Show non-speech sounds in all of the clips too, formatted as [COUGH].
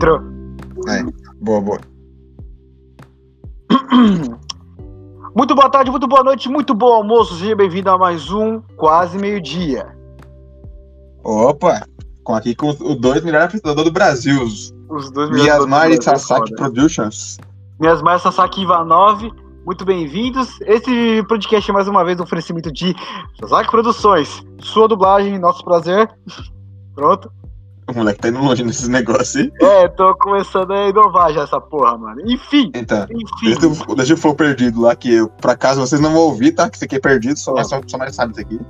Entrou. É, boa, boa. [CLEARS THROAT] Muito boa tarde, muito boa noite, muito bom almoço. Seja bem-vindo a mais um Quase Meio-Dia. Opa! Com aqui com os dois melhores apresentadores do Brasil, os dois melhores Miasmar e da Sasaki. Productions. Miasmar e Sasaki Ivanov, muito bem-vindos. Esse podcast é mais uma vez um oferecimento de Sasaki Produções. Sua dublagem, nosso prazer. [LAUGHS] Pronto. O moleque tá indo longe nesses negócios aí. É, tô começando a inovar já essa porra, mano. Enfim, Então, enfim. deixa eu, deixa eu for perdido lá, que eu, por acaso vocês não vão ouvir, tá? Que isso aqui é perdido, só, É. só, só mais sabe isso aqui.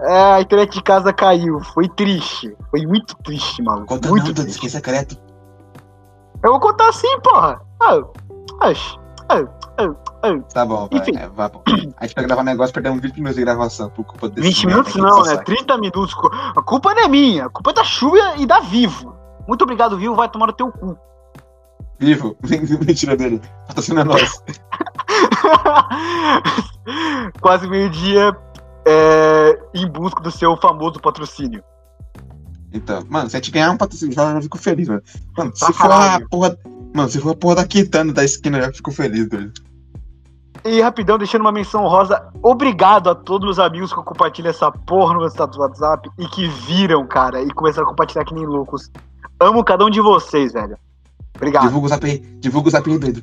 É, a internet de casa caiu. Foi triste. Foi muito triste, maluco. Conta muito não, triste. é secreto. Eu vou contar assim, porra. Ah, ah, ah. Tá bom, vai. Enfim. É, vai bom. A gente vai gravar um negócio, perdemos 20 minutos de gravação por culpa desse 20 merda minutos não, né? Sasaki. 30 minutos. A culpa não é minha. A culpa é da chuva e da Vivo. Muito obrigado, Vivo. Vai tomar no teu cu. Vivo, [LAUGHS] mentira dele. Patrocina nós. [LAUGHS] Quase meio-dia é, em busca do seu famoso patrocínio. Então, mano, se a gente ganhar um patrocínio, eu já fico feliz, mano. Mano, Pra se for a caralho. porra. Mano, se for a porra da Kitana da esquina, eu já fico feliz, doido. E rapidão, deixando uma menção rosa, obrigado a todos os amigos que compartilham essa porra no meu status do WhatsApp e que viram, cara, e começaram a compartilhar que nem loucos. Amo cada um de vocês, velho. Obrigado. Divulga o zap aí, divulga o zap aí, doido.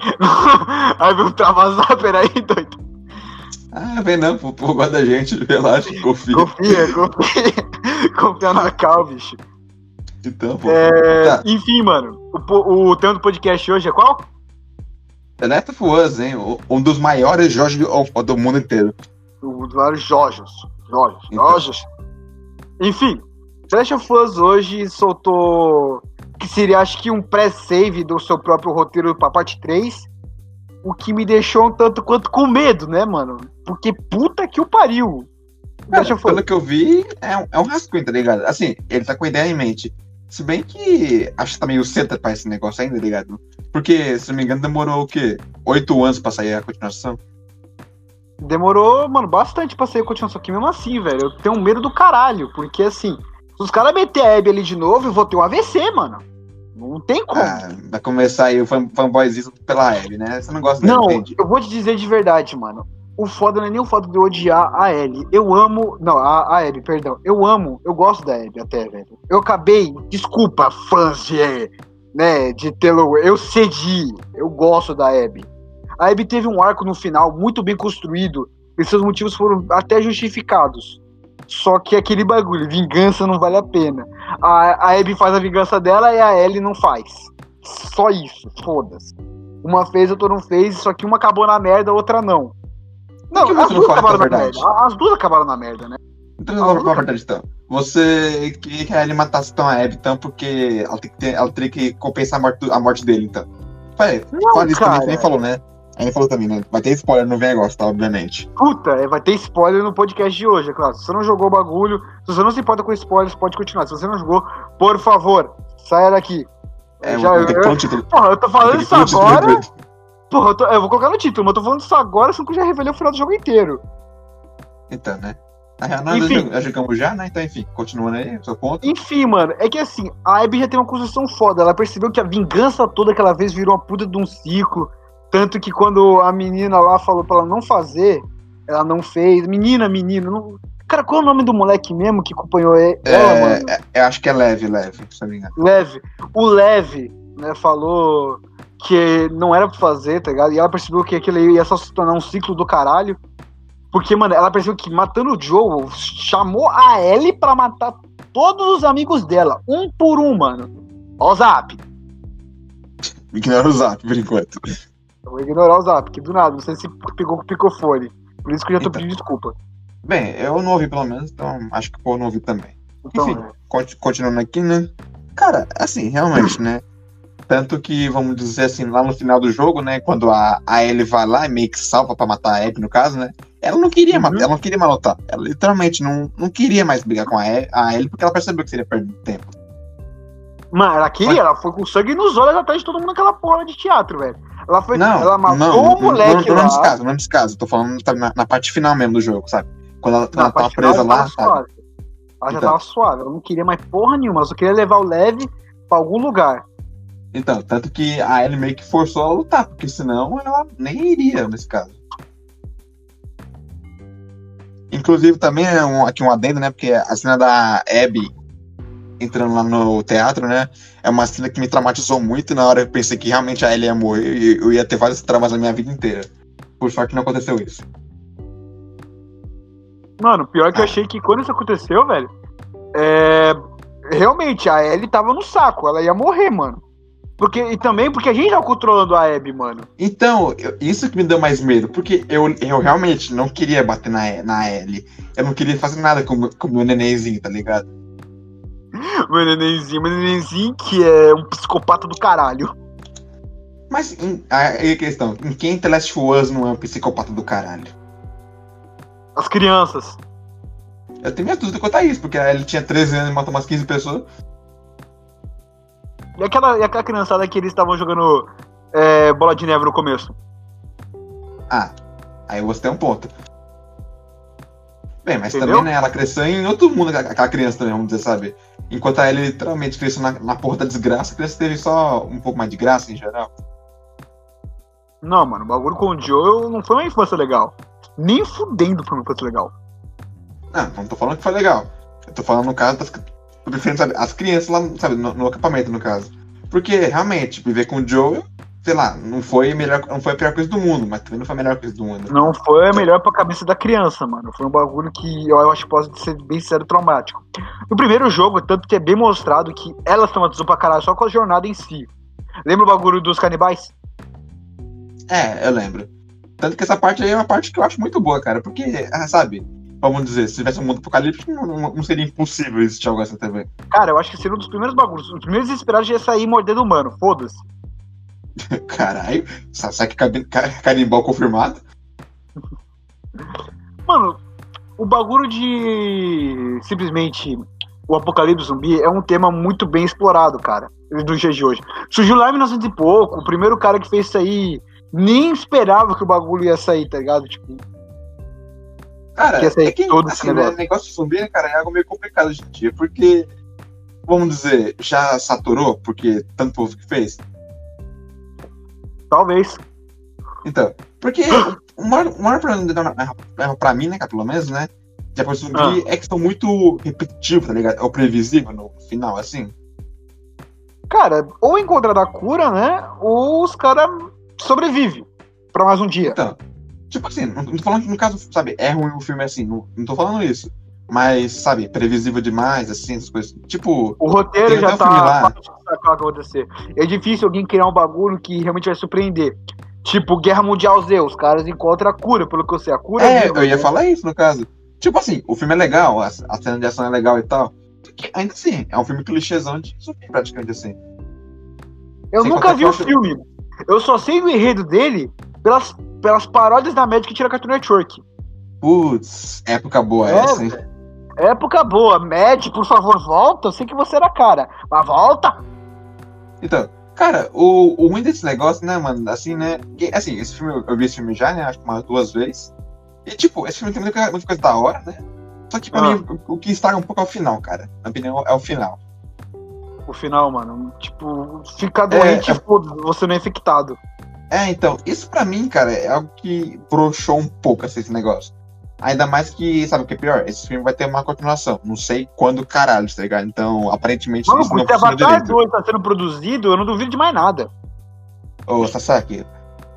[LAUGHS] Aí veio um trava-zapper aí, doido. Ah, vem não, pô, pô, gosta da gente, [LAUGHS] relaxa, confia. Confia, confia. [LAUGHS] confia na cal, bicho. Então, pô. É, Tá, Enfim, mano, o, o tema do podcast hoje é qual? The Last of Us, hein? Um dos maiores jogos do, do mundo inteiro. O dos vários Jojos. Jojos. Então. Enfim, The Last of Us hoje soltou que seria, acho que, um pré-save do seu próprio roteiro pra parte 3. O que me deixou um tanto quanto com medo, né, mano? Porque puta que o pariu. Cara, pelo que eu vi, é um, é um rascunho, tá ligado? Assim, ele tá com a ideia em mente. Se bem que acho que tá meio cedo pra esse negócio ainda, tá ligado? Porque, se não me engano, demorou o quê? Oito anos pra sair a continuação. Demorou, mano, bastante pra sair a continuação aqui, mesmo assim, velho. Eu tenho medo do caralho, porque assim, se os caras meter a Abby ali de novo, eu vou ter um AVC, mano. Não tem como. Ah, vai começar aí o fan, fanboyzismo pela Abby, né? Você não gosta dela, não, eu vou te dizer de verdade, mano. O foda não é nem o foda de eu odiar a Ellie. Eu amo. Não, a, a Abby, perdão. Eu amo, eu gosto da Abby até, velho. Eu acabei. Desculpa, fãs de. Né, de Taylor. Eu cedi. Eu gosto da Abby. A Abby teve um arco no final muito bem construído. E seus motivos foram até justificados. Só que aquele bagulho, vingança não vale a pena. A, a Abby faz a vingança dela e a Ellie não faz. Só isso, foda-se. Uma fez, outra não fez, só que uma acabou na merda, a outra não. Não, as você não duas fala acabaram é na merda. As duas acabaram na merda, né? Então eu vou falar a verdade então. Você queria que a Ellie matasse então a Abby, então, porque ela, tem que ter- ela teria que compensar a morte, a morte dele, então. Fale, Não, fala isso também, que nem falou, né? Aí falou também, né? Vai ter spoiler no negócio, tá? Obviamente. Puta, é, vai ter spoiler no podcast de hoje, é claro. Se você não jogou o bagulho, se você não se importa com spoilers, pode continuar. Se você não jogou, por favor, saia daqui. É, Já- pôr um título. Porra, eu tô falando isso agora. Porra, eu, tô- eu vou colocar no título, mas eu tô falando isso agora, sendo que eu já revelei o final do jogo inteiro. Então, né? Na real, nós Enfim. já jogamos já, né? Então, enfim, continuando aí, seu ponto. Enfim, mano, é que assim, a Abby já tem uma construção foda. Ela percebeu que a vingança toda que ela fez virou uma puta de um ciclo. Tanto que quando a menina lá falou pra ela não fazer, ela não fez. Menina, menino, não... Cara, qual é o nome do moleque mesmo que acompanhou e- ela, É, mano? é, eu acho que é leve, leve, se não me engano. Leve. O Leve, né, falou que não era pra fazer, tá ligado? E ela percebeu que aquilo ia só se tornar um ciclo do caralho. Porque, mano, ela percebeu que matando o Joe, chamou a Ellie pra matar todos os amigos dela, um por um, mano. Ó o zap. Ignora o zap, por enquanto. Eu vou ignorar o zap, que do nada, não sei se pegou com o picofone. Por isso que eu já tô Então. pedindo desculpa. Bem, eu não ouvi pelo menos, então acho que o povo não ouviu também. Então, Enfim. Conti- Continuando aqui, né? Cara, assim, realmente, né? Tanto que, vamos dizer assim, lá no final do jogo, né? Quando a, a Ellie vai lá e meio que salva pra matar a Abby, no caso, né? Ela não queria Uhum. matar, ela não queria mais lutar. Ela literalmente não, não queria mais brigar com a, a Ellie porque ela percebeu que seria perder tempo. Mano, ela queria, ela foi com sangue nos olhos atrás de todo mundo naquela porra de teatro, velho. Ela foi. Não, ela matou não, o moleque não, não, lá. nesse caso, não caso. Tô falando sabe, na, na parte final mesmo do jogo, sabe? Quando ela, Não, ela tava presa ela lá, tava. Ela já Então. tava suave, ela não queria mais porra nenhuma, ela só queria levar o leve pra algum lugar. Então, tanto que a Ellie meio que forçou a lutar, porque senão ela nem iria nesse caso. Inclusive, também é um, aqui um adendo, né? Porque a cena da Abby entrando lá no teatro, né? É uma cena que me traumatizou muito. Na hora eu pensei que realmente a Ellie ia morrer e eu ia ter vários traumas na minha vida inteira. Por sorte não aconteceu isso. Mano, pior que eu achei que quando isso aconteceu, velho, é... realmente a Ellie tava no saco, ela ia morrer, mano. Porque, e também porque a gente tava controlando a Abby, mano. Então, eu- isso que me deu mais medo, porque eu, eu realmente não queria bater na, na Ellie. Eu não queria fazer nada com, o meu- com meu nenenzinho, tá ligado? [GASPS] Meu nenenzinho, meu nenenzinho que é um psicopata do caralho. Mas em, aí a questão, em quem The Last of Us não é um psicopata do caralho? As crianças. Eu tenho minhas dúvidas quanto a isso, porque a Ellie tinha 13 anos e matou umas 15 pessoas. E aquela, e aquela criançada que eles estavam jogando é, bola de neve no começo. Ah, aí você tem um ponto. Bem, mas Entendeu? também, né, ela cresceu em outro mundo, aquela criança também, vamos dizer, sabe? Enquanto a Ellie literalmente cresceu na, na porra da desgraça, a criança teve só um pouco mais de graça em geral. Não, mano, o bagulho com o Joel não foi uma infância legal. Nem fudendo foi uma infância legal. Não, não tô falando que foi legal. Eu tô falando no caso das preferindo, sabe, as crianças lá, sabe, no, no acampamento, no caso. Porque, realmente, viver com o Joel, sei lá, não foi, a melhor, não foi a pior coisa do mundo, mas também não foi a melhor coisa do mundo. Não foi a melhor pra cabeça da criança, mano. Foi um bagulho que eu acho que pode ser bem sério traumático. No primeiro jogo, tanto que é bem mostrado que elas traumatizou pra caralho só com a jornada em si. Lembra o bagulho dos canibais? É, eu lembro. Tanto que essa parte aí é uma parte que eu acho muito boa, cara, porque, ah, sabe, vamos dizer, se tivesse um mundo apocalíptico, não, não- seria impossível existir algo assim também. Cara, eu acho que seria um dos primeiros bagulhos. Os primeiros desesperados ia sair mordendo humano, foda-se. [LAUGHS] Caralho, sa- sabe que cabi- ca- carimbau confirmado? Mano, o bagulho de simplesmente o apocalipse zumbi é um tema muito bem explorado, cara, nos dias de hoje. Surgiu lá em 1900 e pouco, o primeiro cara que fez isso aí nem esperava que o bagulho ia sair, tá ligado? Tipo, Cara, Que é que, todo assim, né, negócio. negócio de zumbi, cara, é algo meio complicado hoje em dia, porque, vamos dizer, já saturou, porque tanto povo que fez. talvez. Então, porque o maior, o maior problema pra, pra mim, né, cara, pelo menos, né, de após zumbi Ah. é que são muito repetitivos, tá ligado? É o previsível no final, assim. Cara, ou encontrar a cura, né? Ou os caras sobrevivem pra mais um dia. Então, tipo assim, não não tô falando que no caso, sabe, é ruim o filme assim, não, não tô falando isso. Mas, sabe, previsível demais, assim, essas coisas. Tipo, O roteiro já o tá o vai acontecer. É difícil alguém criar um bagulho que realmente vai surpreender. Tipo, Guerra Mundial Z, os caras encontram a cura, pelo que eu sei. A cura É, eu ia né? falar isso no caso. Tipo assim, o filme é legal, a, a cena de ação é legal e tal. Ainda assim, é um filme clichêzão de zumbi, praticamente assim. Eu Sem nunca vi o filme. Eu só sei do enredo dele pelas, pelas paródias da média que tira Cartoon Network. Putz, época boa É, essa, hein? Época boa. Mad, por favor, volta. Eu sei que você era cara. Mas volta. Então, cara, o, o ruim desse negócio, né, mano, assim, né? assim, esse filme, eu- vi esse filme já, né? Acho que umas duas vezes. E, tipo, esse filme tem muita, coisa- muita coisa da hora, né? Só que pra Ah. mim, o, que estraga um pouco é o final, cara. Na minha opinião, é o final. O final, mano. Tipo, ficar doente, é- foda você não é infectado. É, então, isso pra mim, cara, é algo que broxou um pouco assim, esse negócio. Ainda mais que, sabe o que é pior? Esse filme vai ter uma continuação. Não sei quando caralho, tá ligado? Então, aparentemente, Mano, isso não se funciona Avatar direito. 2 tá sendo produzido, eu não duvido de mais nada. Ô, Sasaki,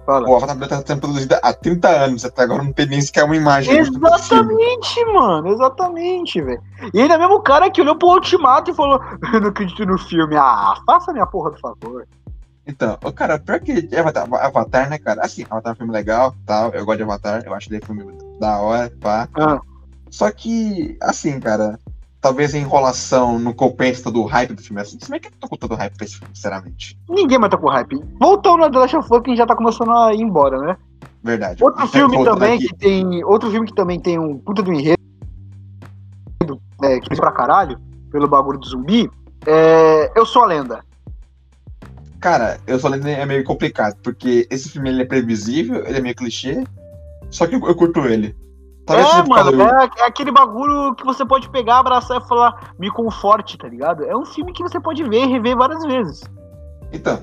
Fala. o Avatar 2 tá sendo produzido há 30 anos, até agora não tem nem sequer uma imagem. do. Exatamente, mano. Exatamente, velho. E ainda mesmo o cara que olhou pro Ultimato e falou: Eu não acredito no filme. Ah, faça minha porra, por favor. Então, ô, cara, pior que Avatar, Avatar, né, cara? Assim, Avatar é um filme legal, tal. Eu gosto de Avatar, eu acho ele um filme da hora, pá. Ah. Só que, assim, cara, talvez a enrolação não compensa todo o hype do filme. Assim, se bem que eu tô com todo o hype pra esse filme, sinceramente. Ninguém mais tá com hype. Voltando a The Last of Us, que já tá começando a ir embora, né? Verdade. Outro filme também aqui. que tem. Outro filme que também tem um puta do enredo. É, que fez pra caralho, pelo bagulho do zumbi. É. Eu sou a lenda. Cara, eu só lembro é meio complicado, porque esse filme ele é previsível, ele é meio clichê, só que eu, eu curto ele. Talvez é, mano, é, é aquele bagulho que você pode pegar, abraçar e falar, me conforte, tá ligado? É um filme que você pode ver e rever várias vezes. Então,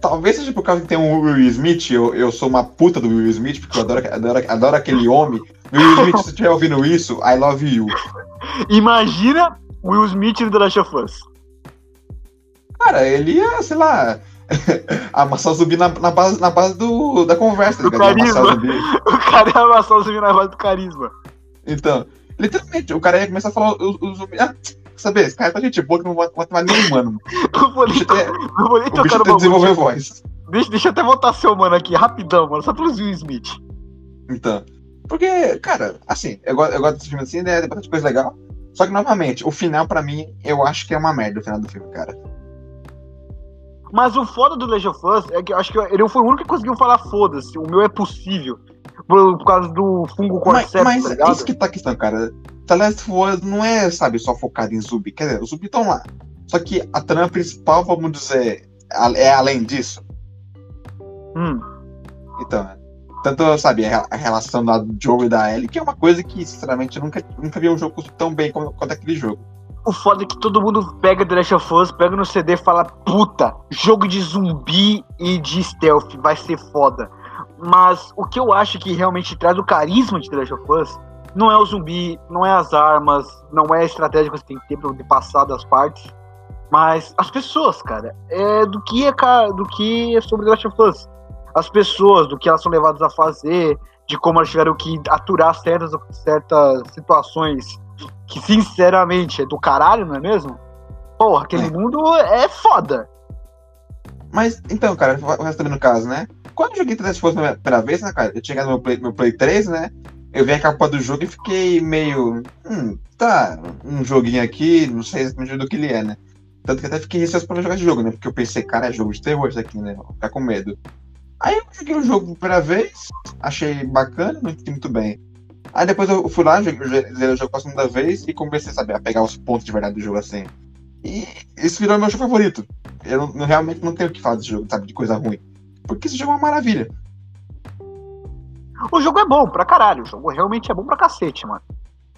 Talvez seja por causa que tem um Will Smith, eu, eu sou uma puta do Will Smith, porque eu adoro, adoro, adoro aquele homem. Will [LAUGHS] Smith, se você estiver ouvindo isso, I love you. Imagina Will Smith no The Last of Us. Cara, ele ia, sei lá, amassar o zumbi na, na, base, na base do, da conversa, Do carisma. [LAUGHS] O cara ia amassar o zumbi na base do carisma. Então, literalmente, o cara ia começar a falar o, o zumbi. Ah, saber? Esse cara tá gente boa que não vai matar nenhum humano. [LAUGHS] Não vou nem, não vou nem tocar no desenvolveu voz. Deixa, deixa eu até voltar seu mano aqui, rapidão, mano. Só pelo Will Smith. Então. Porque, cara, assim, eu, gosto- eu gosto desse filme assim, né? Tem bastante coisa legal. Só que, novamente, o final, pra mim, eu acho que é uma merda o final do filme, cara. Mas o foda do Last of Us é que eu acho que ele foi o único que conseguiu falar foda-se. O meu é possível. Por, por causa do fungo Mas, cordyceps, mas tá ligado? isso que tá a questão, cara. The Last of Us não é, sabe, só focado em zumbi. Quer dizer, os zumbis estão lá. Só que a trama principal, vamos dizer, é além disso. Hum. Então, tanto, sabe, a relação da Joe e da Ellie, que é uma coisa que, sinceramente, eu nunca, nunca vi um jogo tão bem como, quanto aquele jogo. O foda é que todo mundo pega The Last of Us, pega no CD e fala, puta, jogo de zumbi e de stealth, vai ser foda. Mas o que eu acho que realmente traz o carisma de The Last of Us não é o zumbi, não é as armas, não é a estratégia que você tem que ter pra passar das partes, mas as pessoas, cara. É do que é, do que é sobre The Last of Us. As pessoas, do que elas são levadas a fazer, de como elas tiveram que aturar certas, certas situações que sinceramente é do caralho, não é mesmo? Porra, aquele É. mundo é foda. Mas, então, cara, o resto também no caso, né? Quando eu joguei Us pela primeira vez, né, cara? Eu tinha chegado no meu Play, meu Play 3, né? Eu vi a capa do jogo e fiquei meio. Hum, tá, um joguinho aqui, não sei exatamente do que ele é, né? Tanto que até fiquei receoso pra jogar esse jogo, né? Porque eu pensei, cara, é jogo de terror isso aqui, né? Vou ficar com medo. Aí eu joguei o jogo pela primeira vez, achei bacana, não entendi muito bem. Aí depois eu fui lá, zerei o jogo pela segunda vez e comecei, sabe, a pegar os pontos de verdade do jogo assim. E isso virou meu jogo favorito. Eu não- não- realmente não tenho o que falar desse jogo, sabe, de coisa ruim. Porque esse jogo é uma maravilha. O jogo é bom pra caralho. O jogo realmente é bom pra cacete, mano.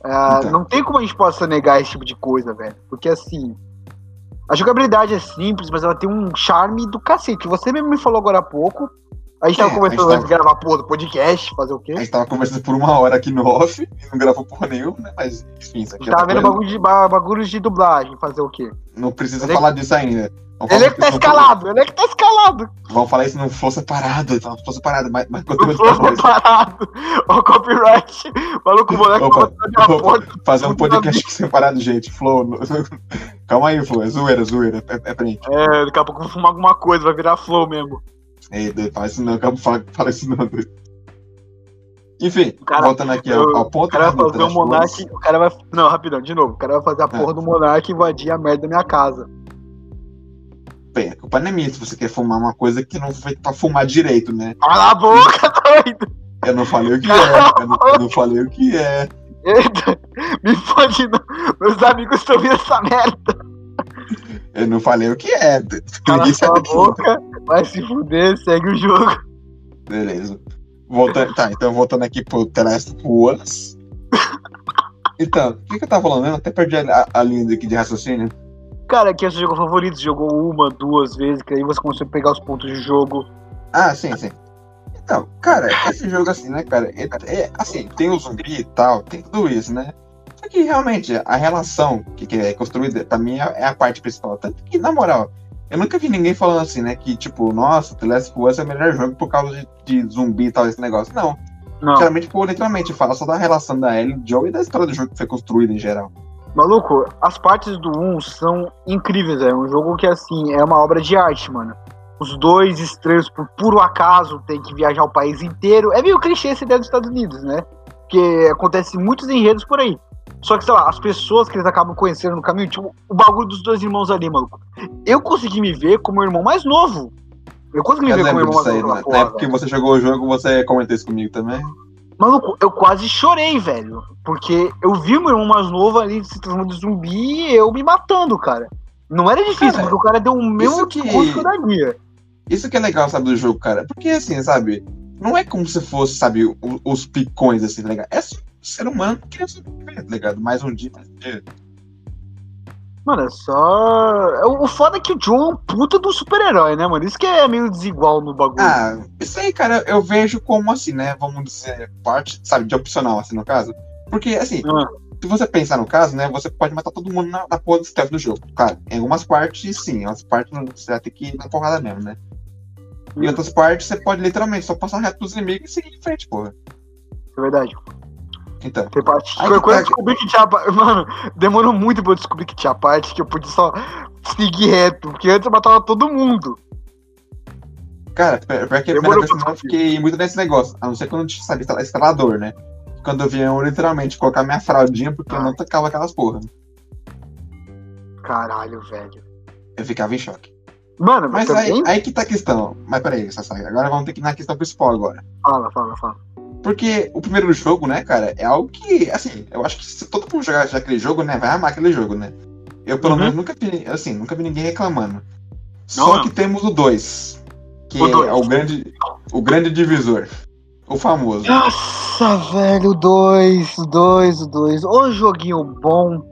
Ah, Então. Não tem como a gente possa negar esse tipo de coisa, velho. Porque assim. A jogabilidade é simples, mas ela tem um charme do cacete. Você mesmo me falou agora há pouco. A gente tava É, conversando a gente antes de gravar porra do podcast, fazer o quê? A gente tava conversando por uma hora aqui no off e não gravou porra nenhuma, né? Mas, enfim, isso A aqui gente é tava outra vendo coisa. bagulho de, ba- bagulhos de dublagem, fazer o quê? Não precisa Ele- falar disso ainda. Vamos Ele é que tá escalado, ele é que tá escalado. Vamos falar isso não for separado, então não for separado, mas, mas Não conteúdo foi pra nós. separado. Ó, copyright. Maluco, o moleque Opa, a opa. porta. Fazer um podcast separado, gente. Flow. [LAUGHS] Calma aí, Flow. É zoeira, zoeira. É, é print. É, daqui a pouco eu vou fumar alguma coisa, vai virar flow mesmo. Ei, doido, isso não, calma, fala, fala isso não, doido. Enfim, cara- voltando aqui eu- ao ponto. O cara vai fazer o. Monark. O cara vai. Não, rapidão, de novo. O cara vai fazer a É. porra do Monark invadir a merda da minha casa. Bem, a culpa não é minha se você quer fumar uma coisa que não foi pra fumar direito, né? Cala a boca, [LAUGHS] doido! Eu não falei o que é. Eu não, eu não falei o que é. Eita, me fode, não. Meus amigos estão vendo essa merda. Eu não falei o que é. Cala Ninguém sua que é. boca, vai se fuder, segue o jogo. Beleza. Voltando, tá, então voltando aqui pro The Last Us. Então, o que, que eu tava falando mesmo? Até perdi a, a linha aqui de raciocínio. Cara, que é seu jogo favorito, jogou uma, duas vezes, que aí você começou a pegar os pontos de jogo. Ah, sim, sim. Então, cara, esse jogo assim, né, cara? É, é, assim, tem o zumbi e tal, tem tudo isso, né? Só que realmente a relação que, que é construída, pra mim, é, é a parte principal. Tanto que, na moral, eu nunca vi ninguém falando assim, né? Que, tipo, nossa, The Last of Us é o melhor jogo por causa de, de zumbi e tal, esse negócio. Não. Não, Geralmente, literalmente, fala só da relação da Ellie, Joe e da história do jogo que foi construída em geral. maluco, as partes do 1 são incríveis, é um jogo que, assim, é uma obra de arte, mano. Os dois estranhos, por puro acaso, tem que viajar o país inteiro. É meio clichê essa ideia dos Estados Unidos, né? Porque acontece muitos enredos por aí. Só que, sei lá, as pessoas que eles acabam conhecendo no caminho, tipo, o bagulho dos dois irmãos ali, maluco. Eu consegui me ver como o irmão mais novo. Eu consegui me Eu ver como o irmão mais aí, novo. né? naquela Na porra, época que velho. você jogou o jogo, você comentou isso comigo também. Maluco, eu quase chorei, velho. Porque eu vi meu irmão mais novo ali se transformando em zumbi e eu me matando, cara. Não era difícil, Cara, porque o cara deu o mesmo isso que- eu daria. Isso que é legal, sabe, do jogo, cara. Porque, assim, sabe, não é como se fosse, sabe, o- os picões, assim, tá ligado? É só ser humano que queria sobreviver, tá ligado? Mais um dia, mais um dia. Mano, é só. O foda é que o Joe é um puta do super-herói, né, mano? Isso que é meio desigual no bagulho. Ah, isso aí, cara, eu vejo como assim, né? Vamos dizer, parte, sabe, de opcional, assim, no caso. Porque, assim, ah. se você pensar no caso, né, você pode matar todo mundo na, na porra do stealth do jogo. Claro, em algumas partes, sim, em outras partes você vai ter que ir na porrada mesmo, né? Em hum. outras partes, você pode literalmente só passar reto dos inimigos e seguir em frente, porra. É verdade. Então. Tem parte. Aí, quando eu descobri que tinha. [LAUGHS] Mano, demorou muito pra eu descobrir que tinha parte que eu podia só seguir reto. Porque antes eu matava todo mundo. Cara, pra que a primeira vez eu fiquei muito nesse negócio. A não ser quando tinha, sabe, instalador, né? Quando eu vinha eu literalmente colocar minha fraldinha porque eu não tocava aquelas porra. Caralho, velho. Eu ficava em choque. Mano, mas, mas aí, aí que tá a questão. Mas peraí, Sassai, agora vamos ter que ir na questão principal agora. Fala, fala, fala. Porque o primeiro jogo, né, cara, é algo que, assim, eu acho que se todo mundo jogar já aquele jogo, né, vai amar aquele jogo, né? Eu, pelo uhum. menos, nunca vi, assim, nunca vi ninguém reclamando. Não, Só não. que temos o 2, que o dois. é o grande, o grande divisor. O famoso. Nossa, velho, o 2, o 2, o 2. O joguinho bom,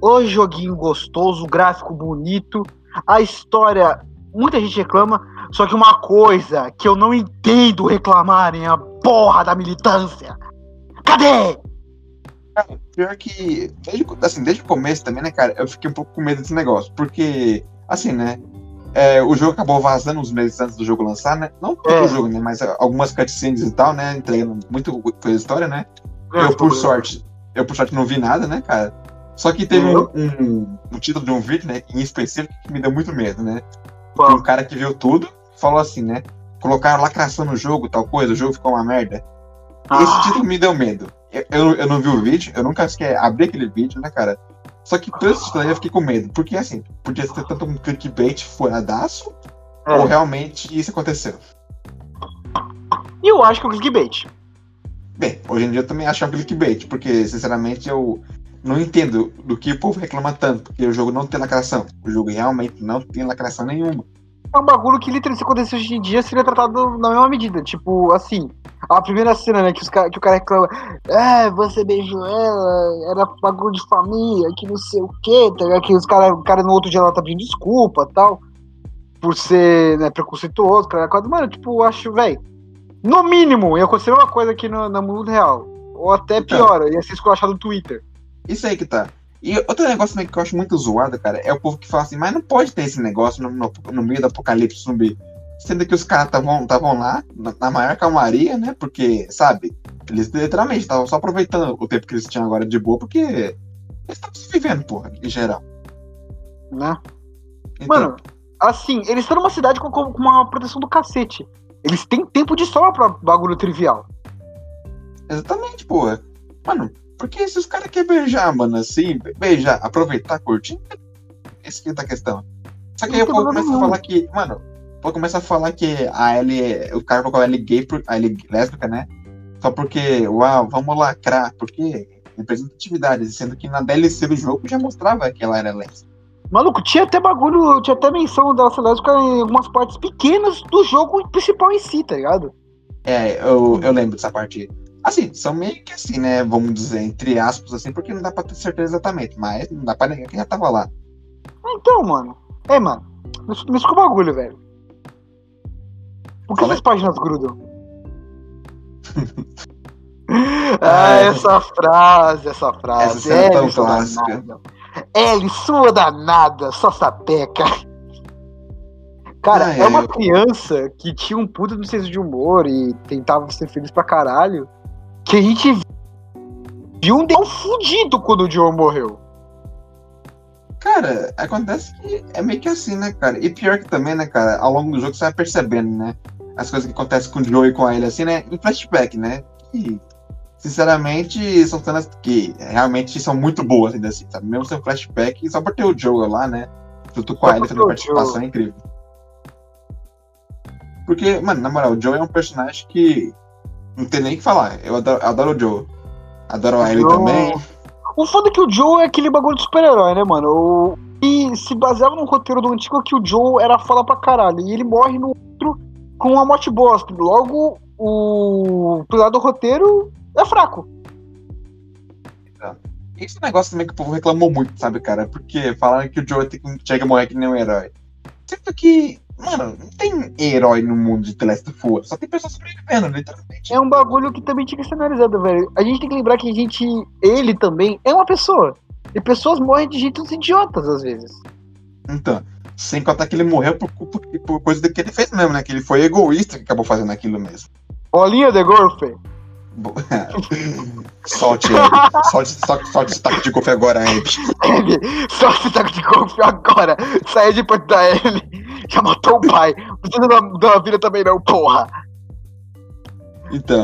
o joguinho gostoso, o gráfico bonito, a história, muita gente reclama, só que uma coisa que eu não entendo reclamarem é a porra da militância. Cadê? Pior que, desde, assim, desde o começo também, né, cara, eu fiquei um pouco com medo desse negócio, porque, assim, né, é, o jogo acabou vazando uns meses antes do jogo lançar, né, não todo é. o jogo, né, mas algumas cutscenes e tal, né, entregando muito coisa história, né, é, eu, por sorte, eu, por sorte, não vi nada, né, cara, só que teve uhum. um, um, um, título de um vídeo, né, em específico, que me deu muito medo, né, um cara que viu tudo, falou assim, né, colocaram lacração no jogo, tal coisa, o jogo ficou uma merda. Ah. Esse título me deu medo. Eu, eu, eu, não vi o vídeo, eu nunca abrir aquele vídeo, né, cara? Só que título aí eu fiquei com medo. Porque assim, podia ter tanto um clickbait furadaço, é. ou realmente isso aconteceu. E eu acho que é um clickbait. Bem, hoje em dia eu também acho que é um clickbait, porque, sinceramente, eu não entendo do que o povo reclama tanto, porque o jogo não tem lacração. O jogo realmente não tem lacração nenhuma é um bagulho que literalmente se acontecesse hoje em dia seria tratado na mesma medida. Tipo, assim, a primeira cena, né, que, os, que o cara reclama, é, você beijou ela, era bagulho de família, que não sei o quê, tá? Que os caras o cara no outro dia ela tá pedindo desculpa tal, por ser, né, preconceituoso, cara. Mano, tipo, acho, velho, no mínimo, ia acontecer uma coisa aqui no, no mundo real. Ou até então. pior, ia ser esculachado no Twitter. Isso aí que tá. E outro negócio também que eu acho muito zoado, cara, é o povo que fala assim, mas não pode ter esse negócio no, no, no meio do apocalipse zumbi. Sendo que os caras estavam lá, na, na, maior calmaria, né? Porque, sabe, eles literalmente estavam só aproveitando o tempo que eles tinham agora de boa, porque eles estavam se vivendo, porra, em geral. Né? Então, Mano, assim, eles estão numa cidade com, com uma proteção do cacete. Eles têm tempo de sobra pra bagulho trivial. Exatamente, porra. Mano, porque se os caras querem beijar, mano, assim, beijar, aproveitar, curtir, esse que tá a questão. Só que aí o povo começa a falar que, mano, o povo começa a falar que a L, o cara colocou a L gay, a L lésbica, né? Só porque, uau, vamos lacrar, porque representatividade, sendo que na DLC do jogo já mostrava que ela era lésbica. Maluco, tinha até bagulho, tinha até menção dela ser lésbica em algumas partes pequenas do jogo principal em si, tá ligado? É, eu, eu lembro dessa parte. Assim, são meio que assim, né? Vamos dizer, entre aspas, assim, porque não dá pra ter certeza exatamente, mas não dá pra negar que já tava lá. Então, mano. É, mano. Me escuta o bagulho, velho. Por que Fala... essas páginas grudam? [LAUGHS] ah, essa frase, essa frase. Essa é tão clássica. L, sua danada, só sapeca. Cara, ah, é, é uma eu... criança que tinha um puta no senso de humor e tentava ser feliz pra caralho que a gente viu um Deus fudido quando o John morreu. Cara, acontece que é meio que assim, né, cara? E pior que também, né, cara, ao longo do jogo você vai percebendo, né? As coisas que acontecem com o Joe e com ele, assim, né? Em flashback, né? E, sinceramente, são cenas que realmente são muito boas, ainda assim, sabe? Mesmo sem flashback, só por ter o Joe lá, né? Junto com a ele fazendo participação é incrível. Porque, mano, na moral, o Joe é um personagem que não tem nem o que falar. Eu adoro, adoro o Joe. Adoro a Ellie também. O foda é que o Joe é aquele bagulho de super-herói, né, mano? O... E se baseava no roteiro do antigo que o Joe era foda pra caralho. E ele morre no outro com uma morte bosta. Logo, o pilar do roteiro é fraco. esse negócio também que o povo reclamou muito, sabe, cara? Porque falaram que o Joe tinha que morrer que nem um herói. Sendo que, mano, não tem herói no mundo de The Last of Us, só tem pessoas sobrevivendo, literalmente. É um bagulho que também tinha que ser analisado, velho. A gente tem que lembrar que a gente, ele também é uma pessoa. E pessoas morrem de jeitos idiotas às vezes. Então, sem contar que ele morreu por, por, por coisa que ele fez mesmo, né? Que ele foi egoísta que acabou fazendo aquilo mesmo. Bolinha de golfe. [LAUGHS] Solte, Ed. solte, solte, solte esse taco de golfe agora, Ed. Ele, só esse taco de golfe agora. Sai de perto da ele. Já matou o pai. Dá- dá uma vida também não, porra. Então,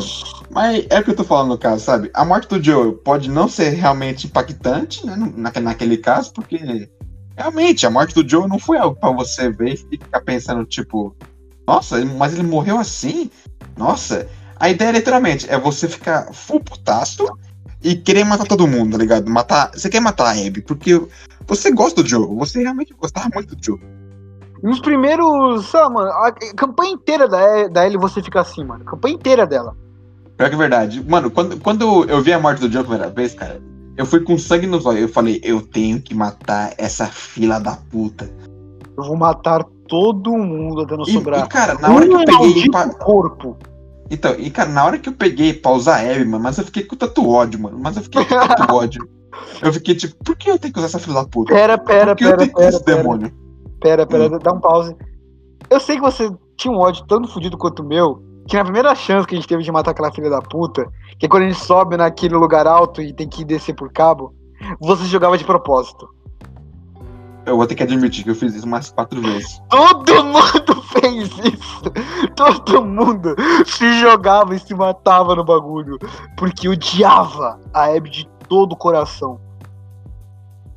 mas é o que eu tô falando no caso, sabe? A morte do Joe pode não ser realmente impactante, né? naque- Naquele caso, porque realmente a morte do Joe não foi algo pra você ver e ficar pensando, tipo, nossa, mas ele morreu assim? Nossa, a ideia literalmente é você ficar full putaço e querer matar todo mundo, tá ligado? Matar. Você quer matar a Abby, porque você gosta do Joe, você realmente gostava muito do Joe. Nos primeiros. Sei lá, mano, a campanha inteira da, da Ellie você fica assim, mano. A campanha inteira dela. Pior que é verdade. Mano, quando, quando eu vi a morte do Joe a primeira vez, cara, eu fui com sangue nos olhos. Eu falei, eu tenho que matar essa fila da puta. Eu vou matar todo mundo até não E, sobrar. e, cara, na hora que eu peguei. pra- corpo. Então, e cara, na hora que eu peguei pra usar a Abby, mano, mas eu fiquei com tanto ódio, mano. Mas eu fiquei com tanto ódio. Eu fiquei tipo, por que eu tenho que usar essa fila da puta? Pera, pera, por que eu pera, usar pera, esse pera. demônio? Pera, pera, Hum. dá um pause. Eu sei que você tinha um ódio tão fodido quanto o meu, que na primeira chance que a gente teve de matar aquela filha da puta, que é quando a gente sobe naquele lugar alto e tem que descer por cabo, você jogava de propósito. Eu vou ter que admitir que eu fiz isso umas quatro vezes. Todo mundo [LAUGHS] fez isso! Todo mundo se jogava e se matava no bagulho. Porque odiava a Abby de todo o coração.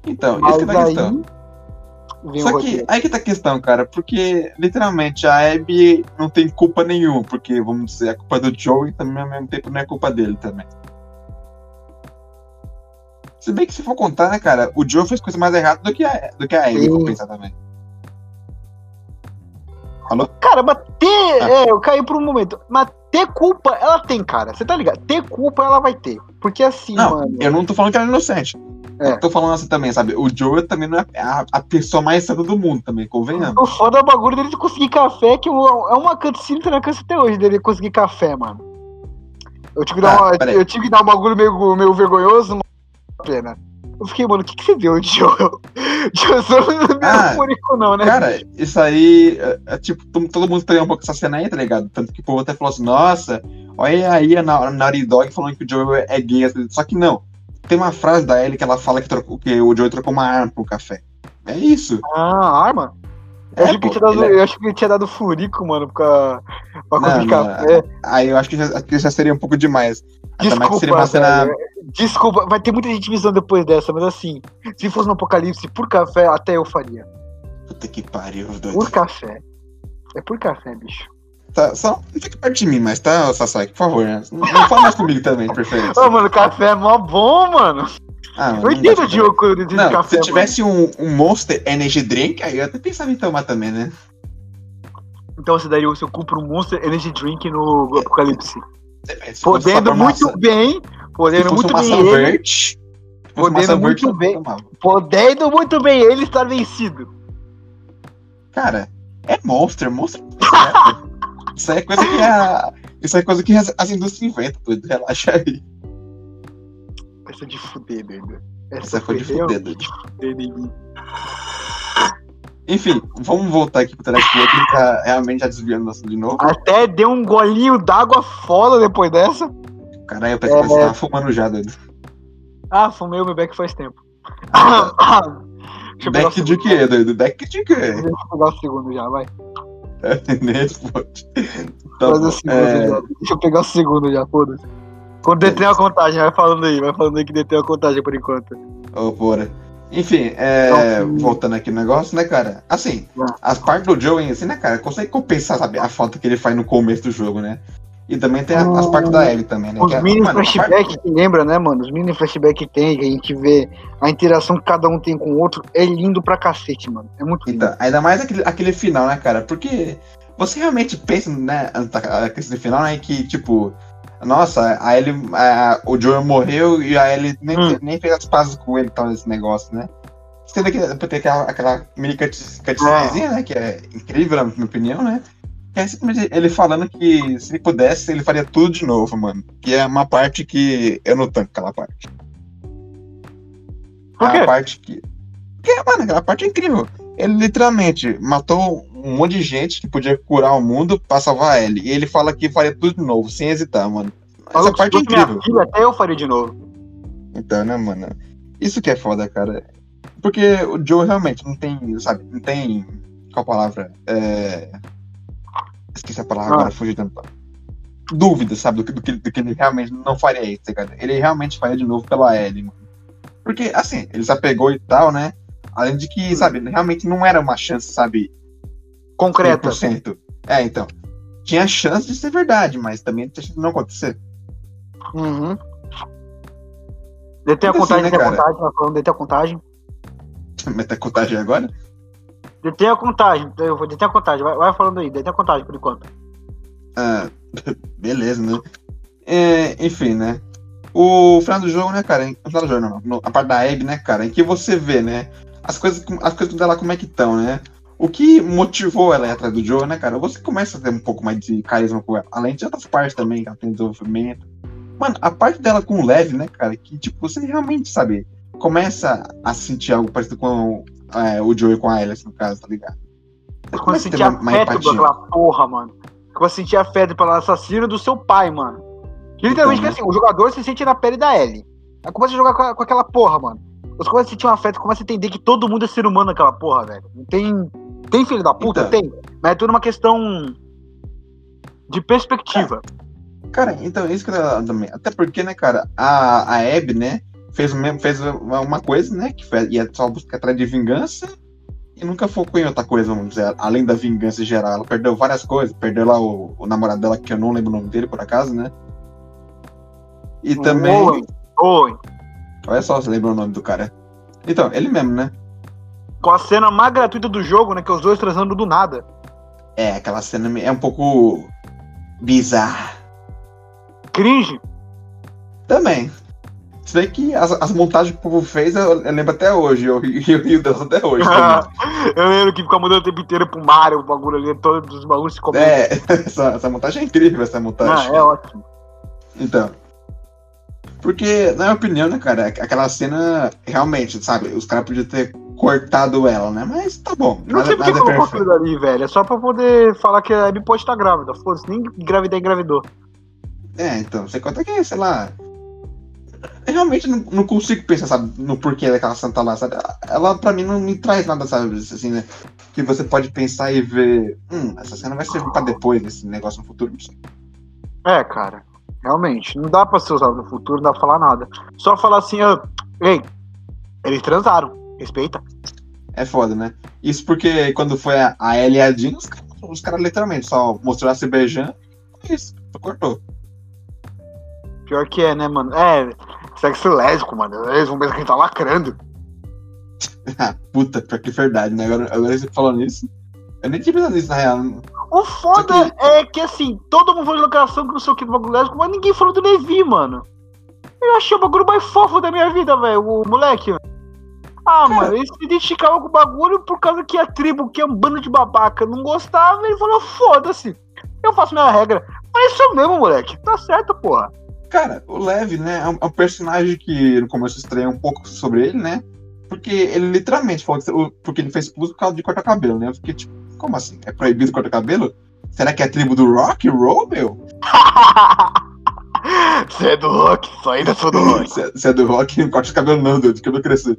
Então, isso Mas que tá a questão. Só que aí que tá a questão, cara, porque literalmente a Abby não tem culpa nenhuma, porque vamos dizer, a culpa é do Joe e também ao mesmo tempo não é culpa dele também. Se bem que se for contar, né, cara, o Joe fez coisa mais errada do que a, do que a Sim. vou pensar também. Cara, mas ter. Ah. É, eu caí por um momento. Mas ter culpa, ela tem, cara. Você tá ligado? Ter culpa, ela vai ter. Porque assim, Não, mano. eu não tô falando que ela é inocente. É. Eu tô falando assim também, sabe? O Joe também não é a, a pessoa mais santa do mundo também, convenhamos. O foda é o bagulho dele de conseguir café, que é uma cutscene que eu não canso até hoje dele conseguir café, mano. Eu tive que dar, Tá, uma- eu tive que dar um bagulho meio, meio vergonhoso, a pena. Eu fiquei, mano, o que, que você deu, Joel? Joel não é Ah, fúrico, não, né? Cara, isso aí, é, é, tipo, todo, mundo estranhou um pouco essa cena aí, tá ligado? Tanto que o povo até falou assim, nossa, olha aí a Na- Naughty Dog falando que o Joe é gay. Só que não. Tem uma frase da Ellie que ela fala que, trocou, que o Joe trocou uma arma pro café. É isso. Ah, arma? Eu, É, achei que pô, ele tinha dado, é- eu acho que ele tinha dado furico, mano, pra, pra Não, não, café. Aí eu acho que já, que já seria um pouco demais. Que seria uma Desculpa, cena. Desculpa, vai ter muita gente visando depois dessa, mas assim, se fosse no apocalipse por café, até eu faria. Puta que pariu, doido. Por café. É por café, bicho. Tá, só não fique perto de mim, mas tá, Sasaki, por favor, né? Não, não fala mais comigo também, de preferência. Ô, mano, café é mó bom, mano. Ah, mano, Eu não entendo o Diogo ele diz Não, café. se tivesse um, um Monster Energy Drink, aí eu até pensava em tomar também, né? mano. Então você daria o seu cu pro Monster Energy Drink no Apocalipse. Se fosse só Podendo muito maçã- bem. Podendo muito bem ele. verde. fosse Podendo muito verde, bem. Podendo muito bem ele estar vencido. Cara, é Monster, Monster. é, [LAUGHS] Isso aí é coisa que a. Isso é coisa que as, as indústrias inventam. Relaxa aí. Essa é de fuder, doido. Essa foi de realmente fuder, doido. de fuder em mim. Enfim, vamos voltar aqui pro telespectador que tá realmente já desviando nosso de novo. Até deu um golinho d'água foda depois dessa. Caralho, eu pensei que É. você tava fumando já, doido. Ah, fumei o meu back faz tempo. O Back de quê, doido? Back de quê? Deixa eu pegar o segundo já, vai. Nem [LAUGHS] responde. Tá Faz bom, o segundo é, já. Deixa eu pegar o segundo já, foda-se. Quando detém a contagem, vai falando aí, vai falando aí que detém a contagem por enquanto. Ô, porra. Enfim, é, Então, voltando aqui no negócio, né, cara? Assim, as partes do Joe, assim, né, cara, consegue compensar, sabe, a falta que ele faz no começo do jogo, né? E também tem as partes da Ellie também, né? Os que é- mini a flashback que lembra, né, mano? Os mini flashback que tem, que a gente vê a interação que cada um tem com o outro, é lindo pra cacete, mano. É muito lindo. Então, ainda mais aquele, aquele final, né, cara? Porque você realmente pensa, né, do final, né, que, tipo, Nossa, a Ellie, a, o Joel morreu e a Ellie nem, Hum. nem fez as pazes com ele, tal, esse negócio, né? Você tem, que, tem aquela, aquela mini cutscenezinha, né? Que é incrível, na minha opinião, né? Que é simplesmente ele falando que se ele pudesse, ele faria tudo de novo, mano. Que é uma parte que eu não tanco aquela parte. Por É quê? a parte que. Porque, mano, aquela parte é incrível. Ele literalmente matou um monte de gente que podia curar o mundo pra salvar ele. E ele fala que faria tudo de novo, sem hesitar, mano. Essa Falou que parte é incrível. filha, até eu faria de novo. Então, né, mano? Isso que é foda, cara. Porque o Joe realmente não tem, sabe, não tem. Qual a palavra? É... Esqueci a palavra Ah. agora, fugi tanto. Dúvida, sabe, do que, do, que, do que ele realmente não faria isso, tá ligado? Ele realmente faria de novo pela Ellie, mano. Porque, assim, ele se apegou e tal, né? Além de que, sabe, realmente não era uma chance, sabe, Concreta. 100%. É, então. Tinha chance de ser verdade, mas também tinha chance de não acontecer. Uhum. Detém a Assim, contagem, né, detém a contagem, tá falando, detém a contagem. [LAUGHS] Metacontagem agora? Detém a contagem, eu vou detém a contagem, vai, vai falando aí, detém a contagem por enquanto. Ah, [LAUGHS] beleza, né? É, enfim, né? O final do jogo, né, cara? final do jogo, não, não. A parte da Abby, né, cara? Em que você vê, né? As coisas, as coisas dela como é que estão, né? O que motivou ela a ir atrás do Joe, né, cara? Você começa a ter um pouco mais de carisma com ela. Além de outras partes também, que ela tem desenvolvimento. Mano, a parte dela com o Lev, né, cara? Que, tipo, você realmente, sabe? Começa a sentir algo parecido com é, o Joe com a Alice, no caso, tá ligado? Você começa a ter sentir uma, uma empatia. aquela porra, mano. Quando sentir afeto pelo assassino do seu pai, mano. Que literalmente Então, que assim, o jogador se sente na pele da Ellie. Aí começa a jogar com, a- com aquela porra, mano. Você começa a sentir um afeto, começa a entender que todo mundo é ser humano naquela porra, velho. Não tem. Tem filho da puta? Então. Tem. Mas é tudo uma questão de perspectiva. Cara, então, isso que eu também. Até porque, né, cara, a, a Abby, né, fez, mesmo, fez uma, coisa, né, que fez, ia só buscar atrás de vingança e nunca focou em outra coisa, vamos dizer, além da vingança geral. Ela perdeu várias coisas, perdeu lá o, o namorado dela, que eu não lembro o nome dele, por acaso, né? E também. Owen. Owen. Olha só se lembra o nome do cara. Então, ele mesmo, né? Com a cena mais gratuita do jogo, né? Que é os dois transando do nada. É, aquela cena é um pouco bizarra. Cringe. Também. Se bem que as, as montagens que o povo fez, eu, eu lembro até hoje. Eu, ri- eu rio delas até hoje. [LAUGHS] eu lembro que fica mudando o tempo inteiro pro Mario, o bagulho ali, todos os bagulhos se comentam. É, [LAUGHS] essa, essa montagem é incrível, essa Ah, montagem. é ótimo. Então. Porque, na minha opinião, né, cara, aquela cena, realmente, sabe, os caras podiam ter cortado ela, né? Mas tá bom. Não Nada, sei porque nada é colocou perfeito. aquilo ali, velho. É só pra poder falar que a Abby pode estar grávida. Foda-se, nem engravidar engravidou. É, então, você conta que, sei lá. Eu realmente não, não consigo pensar, sabe, no porquê daquela santa lá, sabe? Ela, pra mim, não me traz nada, sabe, assim, né? Que você pode pensar e ver. Hum, essa cena vai servir pra depois, esse negócio no futuro, não sei. É, cara. Realmente. Não dá pra ser usado no futuro, não dá pra falar nada. Só falar assim, ah, ei, eles transaram. Respeita. É foda, né? Isso porque quando foi a, a e a Jean, os caras os caras literalmente só mostraram se beijando. e Isso, cortou. Pior que é, né, mano? É, sexo lésbico, mano. Eles vão pensar que a gente tá lacrando. [LAUGHS] Ah, Puta, pior que verdade, né? Agora, agora você falando isso. Eu nem tinha pensado nisso, na real. O foda que- é que, assim, todo mundo falou de locação que não sei o que do bagulho lésbico, mas ninguém falou do Levi, mano. Eu achei o bagulho mais fofo da minha vida, velho, o moleque. Ah, mano, ele se identificava com o bagulho por causa que a tribo, que é um bando de babaca, não gostava, ele falou, foda-se, eu faço minha regra. É isso mesmo, moleque, tá certo, porra. Cara, o Lev, né, é um, é um personagem que no começo eu estranhei um pouco sobre ele, né? Porque ele literalmente falou que porque ele fez expulso por causa de cortar cabelo, né? Eu fiquei tipo, como assim? É proibido cortar cabelo? Será que é a tribo do Rock Roll, meu? [LAUGHS] Você é do rock, só ainda sou do rock. Se é, do Rock, não corta o cabelo não, doido, que eu não crescer.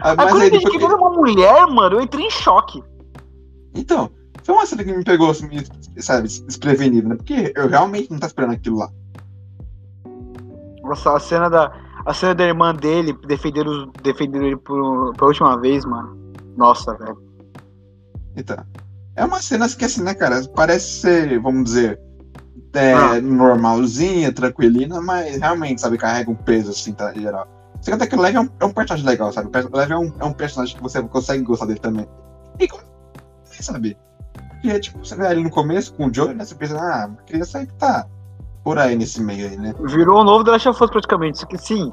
Ah, mas quando aí eu entendi depois que ele era uma mulher, mano, eu entrei em choque. Então, foi uma cena que me pegou, assim, sabe, desprevenido, né? Porque eu realmente não tava esperando aquilo lá. Nossa, a cena da, a cena da irmã dele defendendo, defendendo ele por, pela última vez, mano. Nossa, velho. Então, é uma cena que, assim, né, cara, parece ser, vamos dizer, é, Ah. normalzinha, tranquilina, mas realmente, sabe, carrega um peso, assim, tá, em geral. Você conta que o Lev é um, é um personagem legal, sabe? O Lev é um, é um personagem que você consegue gostar dele também. E como, sabe? Porque, tipo, você vê ali no começo com o Joe, né? Você pensa, ah, a criança aí que tá por aí nesse meio aí, né? Virou o novo The Last of Us praticamente. Só que sim,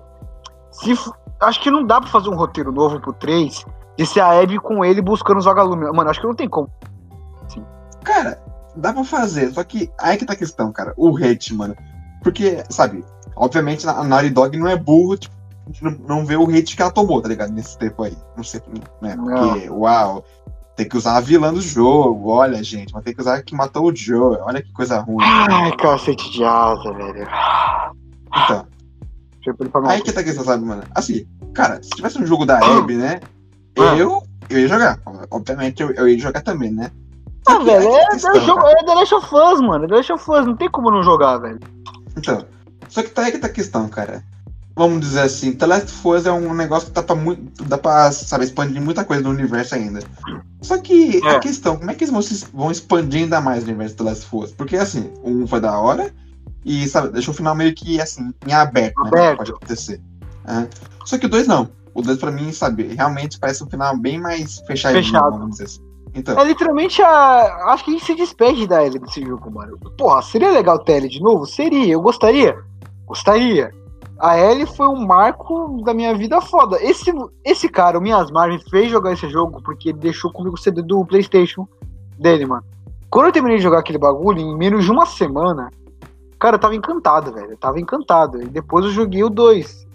se, acho que não dá pra fazer um roteiro novo pro 3 de ser a Abby com ele buscando os vagalumes. Mano, acho que não tem como. Cara, dá pra fazer, só que aí que tá a questão, cara. O hate, mano. Porque, sabe, obviamente a Naughty Dog não é burro, tipo, a gente não, não vê o hate que ela tomou, tá ligado? Nesse tempo aí. Não sei, né? Porque, uau, tem que usar a vilã do jogo. Olha, gente, mas tem que usar a que matou o Joe. Olha que coisa ruim. Ai, cacete de asa, velho. Então, aí que tá a questão, sabe, mano? Assim, cara, se tivesse um jogo da Ah. Abby, né? Ah. Eu, eu ia jogar. Obviamente eu, eu ia jogar também, né? Ah, que velho, é, tá questão, é, jogo, é The Last of Us, mano. The Last of Us, não tem como não jogar, velho. Então, só que tá aí que tá a questão, cara. Vamos dizer assim, The Last of Us é um negócio que dá pra, muito, dá pra sabe, expandir muita coisa no universo ainda. Só que É. a questão, como é que eles vão, se- vão expandir ainda mais o universo do The Last of Us? Porque assim, um foi da hora e, sabe, deixou o final meio que assim, em aberto, né? Aberto. Pode acontecer. Aham. Só que o 2 não. O 2 pra mim, sabe, realmente parece um final bem mais fechadinho, Fechado. vamos dizer assim. Então, É literalmente a. Acho que a gente se despede da Ellie desse jogo, mano. Porra, seria legal ter Ellie de novo? Seria, eu gostaria. Gostaria. A Ellie foi um marco da minha vida foda. Esse, esse cara, o Miasmar, me fez jogar esse jogo porque ele deixou comigo o CD do PlayStation dele, mano. Quando eu terminei de jogar aquele bagulho, em menos de uma semana, cara, eu tava encantado, velho. Eu tava encantado. E depois eu joguei o 2.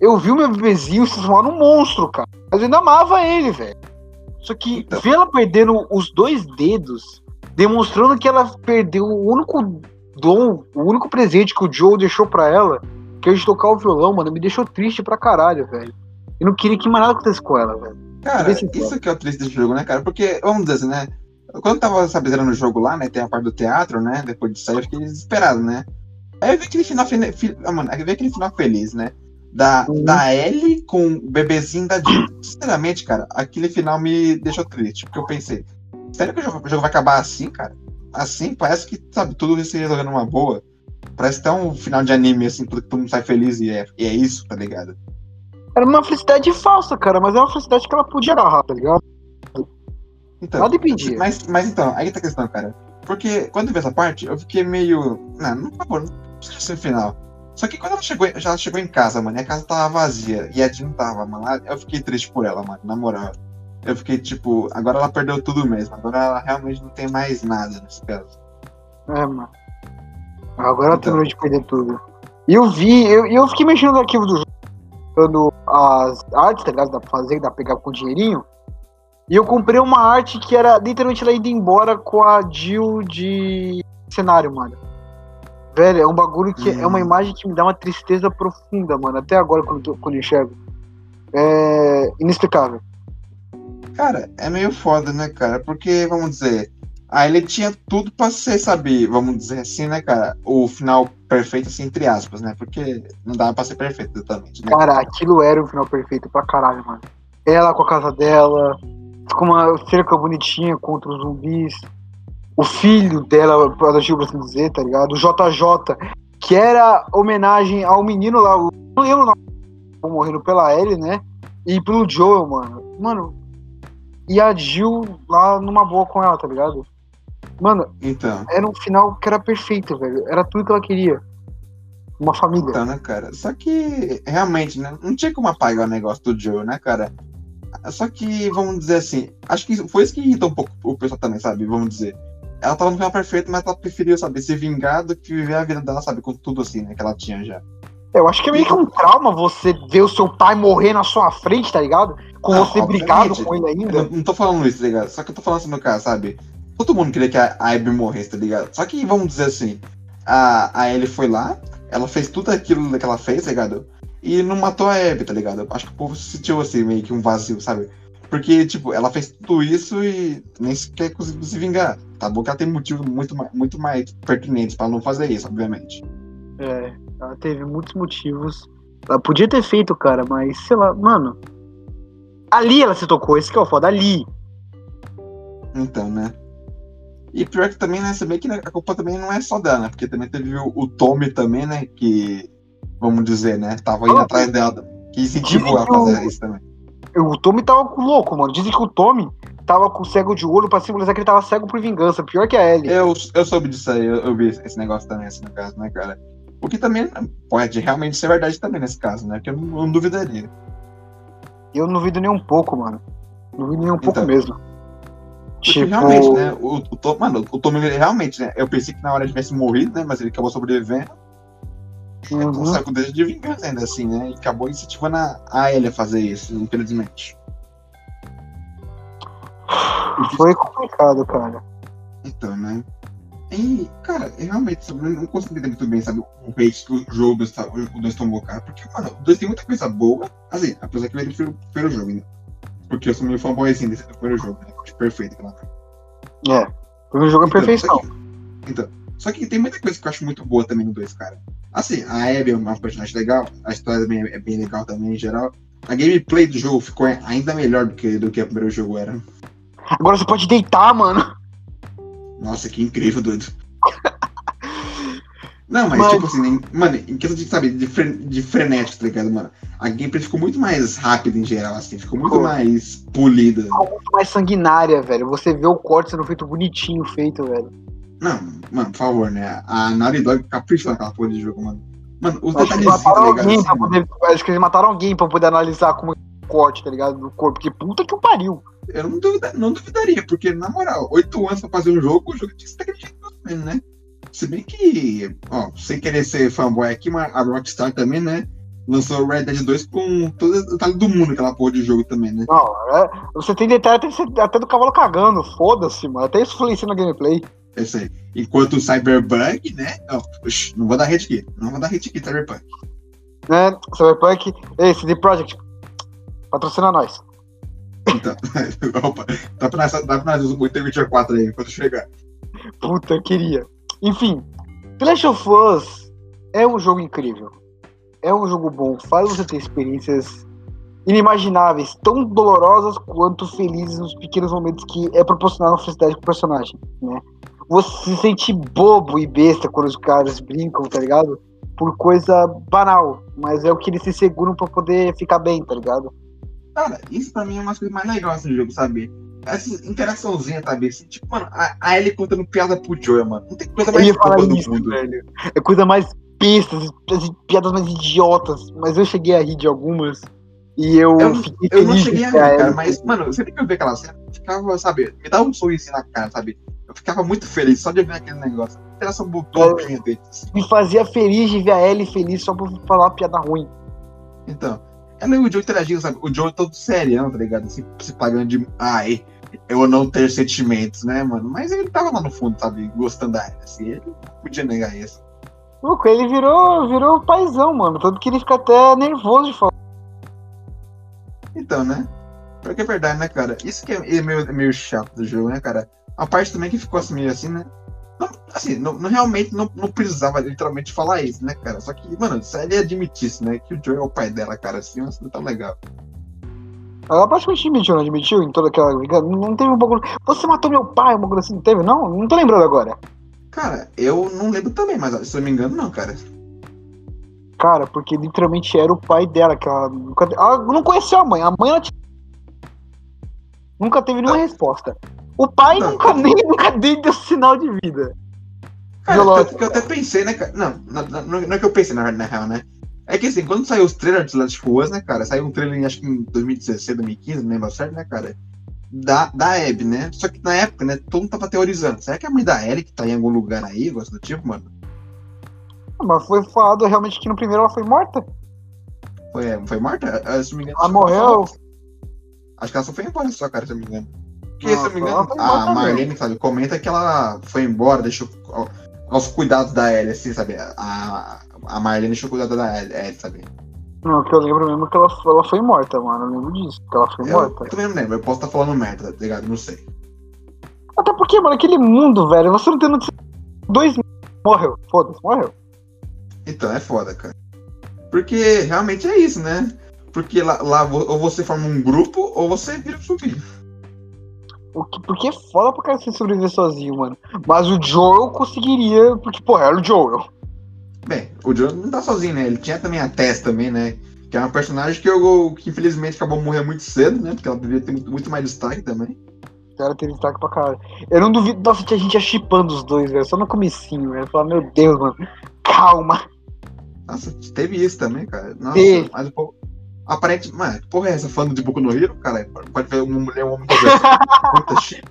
Eu vi o meu bebezinho se transformar num monstro, cara. Mas eu ainda amava ele, velho. Só que Então. ver ela perdendo os dois dedos, demonstrando que ela perdeu o único dom, o único presente que o Joe deixou pra ela, que é de tocar o violão, mano, me deixou triste pra caralho, velho. Eu não queria que mais nada acontecesse com ela, velho. Cara, isso que é o triste desse jogo, né, cara? Porque, vamos dizer assim, né? Quando tava, sabe, zerando o jogo lá, né? Tem a parte do teatro, né? Depois de sair, eu fiquei desesperado, né? Aí eu vi aquele final, fi- ah, mano, aí eu vi aquele final feliz, né? Da, Uhum. da Ellie com o bebezinho da Jill. Sinceramente, cara, aquele final me deixou triste, porque eu pensei, sério que o jogo, o jogo vai acabar assim, cara? Assim, parece que, sabe, tudo se resolvendo numa boa. Parece até um final de anime, assim, todo todo mundo sai feliz e é, e é isso, tá ligado? Era uma felicidade falsa, cara, mas é uma felicidade que ela podia agarrar, tá ligado? Então, Nada impedia. Mas, mas então, aí tá a questão, cara. Porque quando eu vi essa parte, eu fiquei meio. Não, não, por favor, não precisa ser o final. Só que quando ela chegou, já ela chegou em casa, mano, e a casa tava vazia, e a Jean tava, mano, eu fiquei triste por ela, mano, na moral. Eu fiquei tipo, agora ela perdeu tudo mesmo, agora ela realmente não tem mais nada nesse caso. É, mano. Agora ela Então. terminou de perder tudo. E eu vi, eu, e eu fiquei mexendo no arquivo do jogo, dando as artes, tá ligado? Dá pra fazer, dá pra pegar com dinheirinho. E eu comprei uma arte que era literalmente ela indo embora com a Jill de cenário, mano. Velho, é um bagulho que é uma Hum. imagem que me dá uma tristeza profunda, mano. Até agora, quando, tô- quando enxergo. É inexplicável. Cara, é meio foda, né, cara? Porque, vamos dizer, a ele tinha tudo pra ser, sabe, vamos dizer assim, né, cara? O final perfeito, assim, entre aspas, né? Porque não dava pra ser perfeito exatamente, né? Cara, aquilo era o final perfeito pra caralho, mano. Ela com a casa dela, com uma cerca bonitinha contra os zumbis. O filho dela, pra assim dizer, tá ligado? O JJ, que era homenagem ao menino lá, o- não lembro morrendo pela Ellie, né? E pelo Joel, mano. Mano, e a Jill lá numa boa com ela, tá ligado? Mano, Então. era um final que era perfeito, velho. Era tudo que ela queria. Uma família. Então, né, cara? Só que, realmente, né? Não tinha como apagar o negócio do Joe, né, cara? Só que, vamos dizer assim, acho que foi isso que irritou um pouco o pessoal também, sabe? Vamos dizer. Ela tava no final perfeito, mas ela preferiu, sabe, se vingar do que viver a vida dela, sabe, com tudo assim, né, que ela tinha já. Eu acho que é meio que um trauma você ver o seu pai morrer na sua frente, tá ligado? Com Não, você brigado com ele ainda. não, não tô falando isso, tá ligado? Só que eu tô falando assim no caso, sabe? Todo mundo queria que a Abby morresse, tá ligado? Só que, vamos dizer assim, a, a Ellie foi lá, ela fez tudo aquilo que ela fez, tá ligado? E não matou a Abby, tá ligado? Acho que o povo se sentiu assim, meio que um vazio, sabe? Porque, tipo, ela fez tudo isso e nem sequer conseguiu se vingar. Tá que ela tem motivos muito mais, muito mais pertinentes pra não fazer isso, obviamente. É, ela teve muitos motivos. Ela podia ter feito, cara, mas sei lá, mano. Ali ela se tocou, esse que é o foda, ali. Então, né? E pior que também, né, você vê que a culpa também não é só dela, né? Porque também teve o, o Tommy também, né? Que, vamos dizer, né? Tava indo Ah, atrás dela. Que incentivou ela a fazer o- isso também. O Tommy tava louco, mano. Dizem que o Tommy tava com cego de olho pra simbolizar que ele tava cego por vingança. Pior que a Ellie. Eu, eu soube disso aí, eu, eu vi esse negócio também, assim, no caso, né, cara? O que também pode realmente ser verdade também nesse caso, né? Que eu não, não duvidaria. Eu não duvido nem um pouco, mano. Não duvido nem um pouco Então. mesmo. Porque Tipo, realmente, né? O, o Tom, mano, o Tommy ele realmente, né? Eu pensei que na hora ele tivesse morrido, né? Mas ele acabou sobrevivendo. Uhum. Então saiu com desejo de vingança ainda assim, né? E acabou incentivando a, a ele a fazer isso, infelizmente. Foi complicado, cara. Então, né? E, cara, eu realmente eu não consigo entender muito bem, sabe, o hate que o jogo 2 o 2 tomou, cara. Porque, mano, o 2 tem muita coisa boa, assim, apesar que ele foi o primeiro jogo, né? Porque eu sou meio fanboyzinho desse primeiro jogo, né? Acho perfeito aquela É. Foi um jogo a Então, perfeição. Só que, então, só que tem muita coisa que eu acho muito boa também no 2, cara. Assim, a Abby é uma personagem legal, a história também é bem legal também em geral. A gameplay do jogo ficou ainda melhor do que, do que o primeiro jogo era. Agora você pode deitar, mano. Nossa, que incrível, doido. Não, mas, Mas- tipo assim, em- mano, em questão de, sabe, de, fre, de frenético, tá ligado, mano? A gameplay ficou muito mais rápida em geral, assim, ficou muito Ficou. mais polida. Muito mais sanguinária, velho. Você vê o corte sendo feito bonitinho, feito, velho. Não, mano, por favor, né? A Naughty Dog caprichou naquela porra de jogo, mano. Mano, os detalhezinhos, tá ligado? assim, pra poder. Acho que eles mataram alguém pra poder analisar como corte, tá ligado? Do corpo. Porque puta que o pariu. Eu não, duvida- não duvidaria, porque, na moral, oito anos pra fazer um jogo, o jogo tinha que ser daquele jeito mesmo, né? Se bem que, ó, sem querer ser fanboy aqui, mas a Rockstar também, né? Lançou o Red Dead 2 com todo o detalhe do mundo, aquela porra de jogo também, né? Não, é, você tem detalhe até, até do cavalo cagando. Foda-se, mano. Até isso influencia na gameplay. É isso aí. Enquanto o Cyberpunk, né? Oxi, não vou dar hate aqui. Não vou dar hate aqui, Cyberpunk. Né? Cyberpunk. Ei, CD Projekt. Patrocina nós. Então, [LAUGHS] opa, dá pra nós, dá pra nós o 4 aí, quando chegar. Puta, eu queria. Enfim, The Last of Us é um jogo incrível. É um jogo bom. Faz você ter experiências inimagináveis, tão dolorosas quanto felizes nos pequenos momentos que é proporcionar a felicidade pro personagem, né? Você se sente bobo e besta quando os caras brincam, tá ligado? Por coisa banal, mas é o que eles se seguram pra poder ficar bem, tá ligado? Cara, isso pra mim é uma das coisas mais legais do jogo, sabe? Essa interaçãozinha, sabe? Assim, tipo, mano, a, a Ellie contando piada pro Joel, mano. Não tem coisa mais boba do mundo. velho. É coisa mais bestas, as piadas mais idiotas. Mas eu cheguei a rir de algumas. E eu, Eu- fiquei Eu não cheguei a ver cara, ela. mas, mano, sempre que eu vi aquela cena, eu ficava, sabe, me dava um sorrisinho na cara, sabe? Eu ficava muito feliz só de ver aquele negócio. Interação bobinha deles. assim. Me fazia feliz de ver a Ellie feliz só por falar uma piada ruim. Então, ela e o Joe interagindo, sabe? O Joe todo serião, tá ligado? Se, se pagando de. Ai, eu não ter sentimentos, né, mano? Mas ele tava lá no fundo, sabe? Gostando da Ellie, assim. Ele não podia negar isso. Louco, ele virou, virou paizão, mano. Tanto que ele fica até nervoso de falar. Então, né? Porque é verdade, né, cara? Isso que é é meio, é meio chato do jogo, né, cara? A parte também que ficou assim, meio assim, né? Não, assim, não, não- realmente não, não precisava literalmente falar isso, né, cara? Só que, mano, se ele admitisse, né, que o Joe é o pai dela, cara, assim, não seria tão legal. Ela praticamente admitiu, não admitiu em toda aquela. Não teve um bagulho. Você matou meu pai, um bagulho assim, não teve? Não? Não tô lembrando agora. Cara, eu não lembro também, mas se eu não me engano, não, cara. Cara, porque literalmente era o pai dela, que ela nunca. Ela não conheceu a mãe. A mãe ela tinha- nunca teve nenhuma resposta. O pai Não. nunca [LAUGHS] nem nunca deu sinal de vida. Cara, que eu até pensei, né, cara? Não, não, não, não é que eu pensei, na, na real, né? É que assim, quando saiu os trailers de Last of Us, né, cara? Saiu um trailer, acho que em 2016, 2015, não lembro certo, né, cara? Da, da Abby, né? Só que na época, né, todo mundo tava teorizando. Será que é a mãe da Ellie que tá em algum lugar aí, gosto do tipo, mano? Mas foi falado realmente que no primeiro ela foi morta. Foi, foi morta? Ah, Se me engano. Ela morreu. Acho que ela só foi embora só, cara, se eu me engano. Porque, Não, se eu não me engano, embora a. Marlene, sabe, comenta que ela foi embora, deixou ao- aos cuidados da Ellie, assim, sabe? A, a Marlene deixou cuidado da Ellie, sabe? Não, que eu lembro mesmo que ela, ela foi morta, mano. Eu lembro disso, que ela foi Eu, morta. eu também não lembro, eu posso estar falando merda, tá ligado? Não sei. Até porque, mano, aquele mundo, velho, você não tem notícia. Dois morreu. Foda-se, morreu. Então, é foda, cara. Porque realmente é isso, né? Porque lá, lá ou você forma um grupo ou você vira zumbi. O que, porque é foda pra cara se sobreviver sozinho, mano. Mas o Joel conseguiria, porque, porra, era o Joel. Bem, o Joe não tá sozinho, né? Ele tinha também a Tess também, né? Que é uma personagem que, eu, que infelizmente acabou morrendo muito cedo, né? Porque ela deveria ter muito, mais destaque também. Ela teve destaque pra caralho. Eu não duvido. Nossa, tinha gente chipando os dois, velho. Só no comecinho, velho. Falar, meu Deus, mano. Calma. Nossa, teve isso também, cara. Nossa, Teve. mas o povo. Aparente, mano, que porra é essa fã de Boku no Hero, cara? Pode ver uma mulher, um homem que [LAUGHS] Puta chip.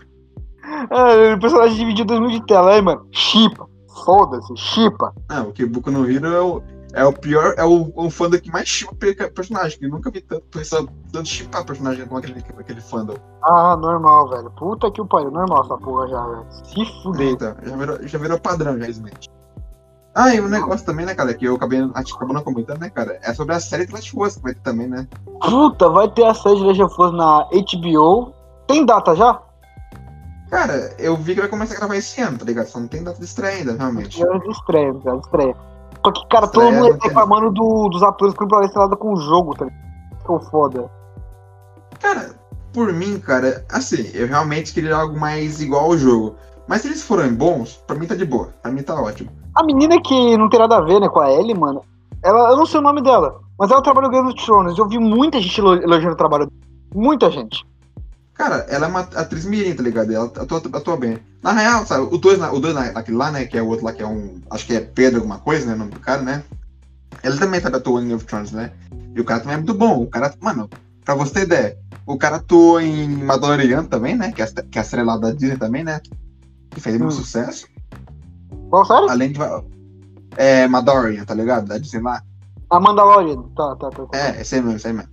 Ah, o personagem dividiu dois mil de tela aí, mano. Chipa. Foda-se, chipa. Não, porque Boku no Hero é o, é o pior, é o, o fandom que mais chipa pe- personagem. Que eu nunca vi tanto, pessoa- tanto chipar personagem como aquele, aquele fandom. Ah, normal, velho. Puta que o pariu. Normal essa porra já, velho. Se fuder. Então, já virou, já virou padrão, já, Smash. Ah, e um negócio também, né, cara, que eu acabei, a gente acabou não comentando, né, cara, é sobre a série The Last of Us, que vai ter também, né? Puta, vai ter a série de Last of Us na HBO. Tem data já? Cara, eu vi que vai começar a gravar esse ano, tá ligado? Só não tem data de estreia ainda, realmente. Já de estreia, de estreia. Só que, cara, todo Estreia mundo não tá tem. reclamando do- dos atores que não nada com o jogo, tá ligado? Ficou foda. Cara, por mim, cara, assim, eu realmente queria algo mais igual ao jogo. Mas se eles forem bons, pra mim tá de boa. Pra mim tá ótimo. A menina que não tem nada a ver, né, com a Ellie, mano. Ela, eu não sei o nome dela, mas ela trabalha no Game of Thrones. Eu vi muita gente elo- elogiando o trabalho dela. Muita gente. Cara, ela é uma atriz mirim, tá ligado? Ela atua, atua bem. Na real, sabe, o dois, o dois naquele lá, né, que é o outro lá, que é um, acho que é Pedro alguma coisa, né, o nome do cara, né? Ele também sabe atuar em Game of Thrones, né? E o cara também é muito bom. O cara, mano, pra você ter ideia, o cara atuou em Mandalorian também, né? Que é, a- que é a série lá da Disney também, né? Que fez muito Hum. sucesso. Qual série? Além de. É, Mandalorian, tá ligado? Da Disney lá. A Mandalorian. Tá, tá, tá. tá. É, esse aí mesmo, esse aí mesmo.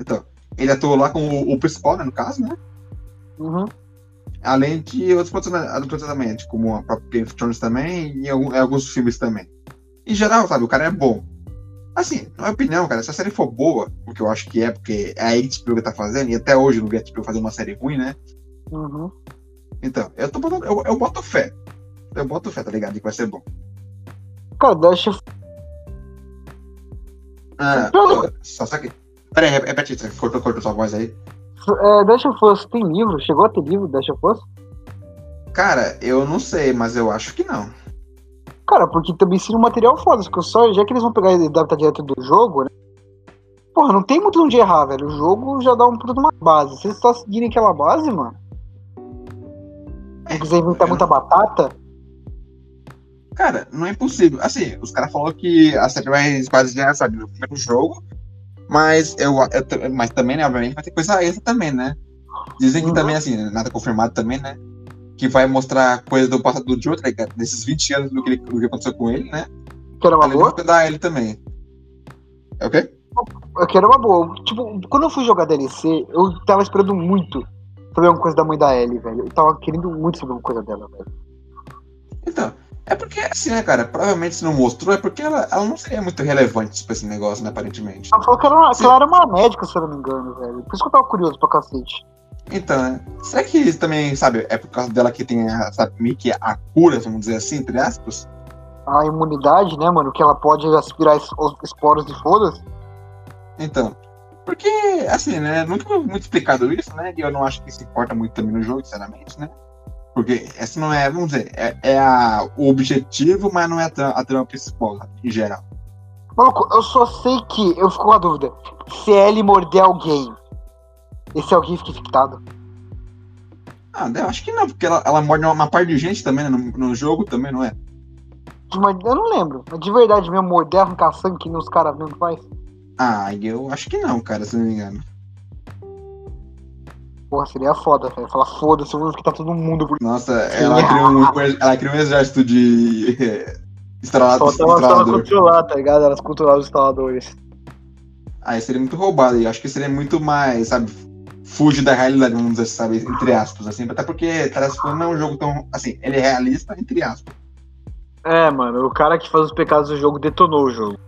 Então, ele atuou lá com o, o principal, né, no caso, né? Uhum. Além de outros personagens, como a própria Game of Thrones também e em alguns filmes também. Em geral, sabe, o cara é bom. Assim, na minha opinião, cara, se a série for boa, o que eu acho que é, porque é a HBO que tá fazendo, e até hoje eu não vi a HBO fazer uma série ruim, né? Uhum. Então, eu, tô botando, eu, eu boto fé. Eu boto fé, tá ligado? Que vai ser bom. Eu. Ah, só, só que. Pera aí, repete cortou, cortou sua voz aí. É, Deixa eu Us tem livro? Chegou a ter livro Deixa eu Us? Cara, eu não sei, mas eu acho que não. Cara, porque também seria um material foda, porque só, já que eles vão pegar e adaptar direto do jogo, né? Porra, não tem muito onde errar, velho. O jogo já dá um puta de uma base. Se eles só seguirem aquela base, mano. Não quiser inventar muita batata. Cara, não é impossível. Assim, os caras falaram que a série vai se basear, sabe, no primeiro jogo. Mas eu, eu mas também, né, obviamente, vai ter coisa extra também, né? Dizem que Uhum. também, assim, nada confirmado também, né? Que vai mostrar coisas do passado do Joe, tá ligado? Desses 20 anos do que, ele- do que aconteceu com ele, né? Que era uma Além boa. hospedar ele também. É o quê? Que era uma boa. Tipo, quando eu fui jogar DLC, eu tava esperando muito saber alguma coisa da mãe da Ellie, velho. Eu tava querendo muito saber alguma coisa dela, velho. Então, é porque, assim, né, cara? Provavelmente se não mostrou, é porque ela, ela não seria muito relevante pra esse negócio, né, aparentemente. Ela falou que, era uma, que ela era uma médica, se eu não me engano, velho. Por isso que eu tava curioso pra cacete. Então, né? Será que isso também, sabe, é por causa dela que tem, a, sabe, meio que a cura, vamos dizer assim, entre aspas? A imunidade, né, mano? Que ela pode aspirar es- os esporos de foda-se. Então, porque, assim, né, nunca foi muito explicado isso, né, e eu não acho que isso importa muito também no jogo, sinceramente, né? Porque essa não é, vamos dizer, é, é a, o objetivo, mas não é a, tra- a trama principal, em geral. Maluco, eu só sei que. Eu fico com a dúvida. Se a Ellie morder alguém, esse alguém fica infectado. Ah, eu acho que não, porque ela, ela morde uma parte de gente também, né, no, no jogo também, não é? Eu não lembro. Mas de verdade mesmo, morder, arrancar sangue que nem os caras mesmo faz. Ah, eu acho que não, cara, se não me engano. Porra, seria foda, velho. Falar foda-se, eu vou ficar todo mundo por. Nossa, ela criou um, ela criou um exército de [LAUGHS] estrelado, Só tava controlar, tá ligado? Elas controlaram os instaladores. Aí seria muito roubado. E acho que seria muito mais, sabe, fugir da realidade, vamos dizer, sabe, entre aspas, assim. Até porque Tarefa não é um jogo tão. Assim, ele é realista, entre aspas. É, mano, o cara que faz os pecados do jogo detonou o jogo.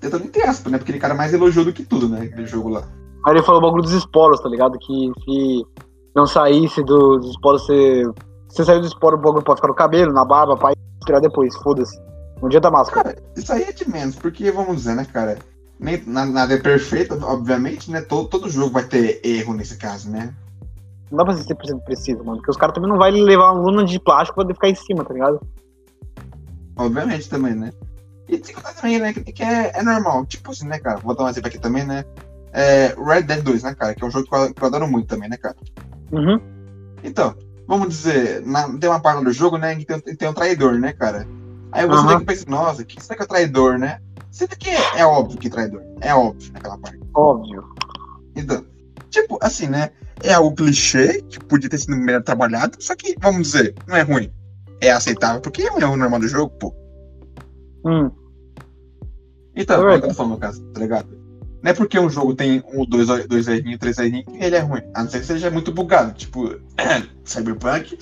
Tentando entre aspas, né? Porque aquele cara mais elogiou do que tudo, né? Aquele jogo lá. Aí ele falou o bagulho dos esporos, tá ligado? Que se não saísse do- dos esporos, você. Se sair do esporo, o bagulho pode ficar no cabelo, na barba, pai, tirar depois, foda-se. Não adianta máscara. Cara, isso aí é de menos, porque, vamos dizer, né, cara? Nem, na- nada é perfeito, obviamente, né? Todo, todo jogo vai ter erro nesse caso, né? Não dá pra ser 100% preciso, mano. Porque os caras também não vão levar uma luna de plástico pra poder ficar em cima, tá ligado? Obviamente também, né? E tem coisa também, né? Que, que é, é normal. Tipo assim, né, cara? Vou dar um exemplo aqui também, né? É, Red Dead 2, né, cara? Que é um jogo que eu, que eu adoro muito também, né, cara? Uhum. Então, vamos dizer, na, tem uma parte do jogo, né, que tem, tem um traidor, né, cara? Aí você Aham. tem que pensar, nossa, que será que é o traidor, né? Sendo que é, é óbvio que é traidor. É óbvio naquela parte. Óbvio. Então, tipo, assim, né? É algo clichê, que podia ter sido melhor trabalhado, só que, vamos dizer, não é ruim. É aceitável, porque é um erro normal do jogo, pô. Hum. Então, É é o que eu tô falando no caso, tá ligado? Não é porque um jogo tem um, dois, dois errinhos, três errinhos, ele é ruim. A não ser que seja muito bugado. Tipo, [CLEARS THROAT] Cyberpunk.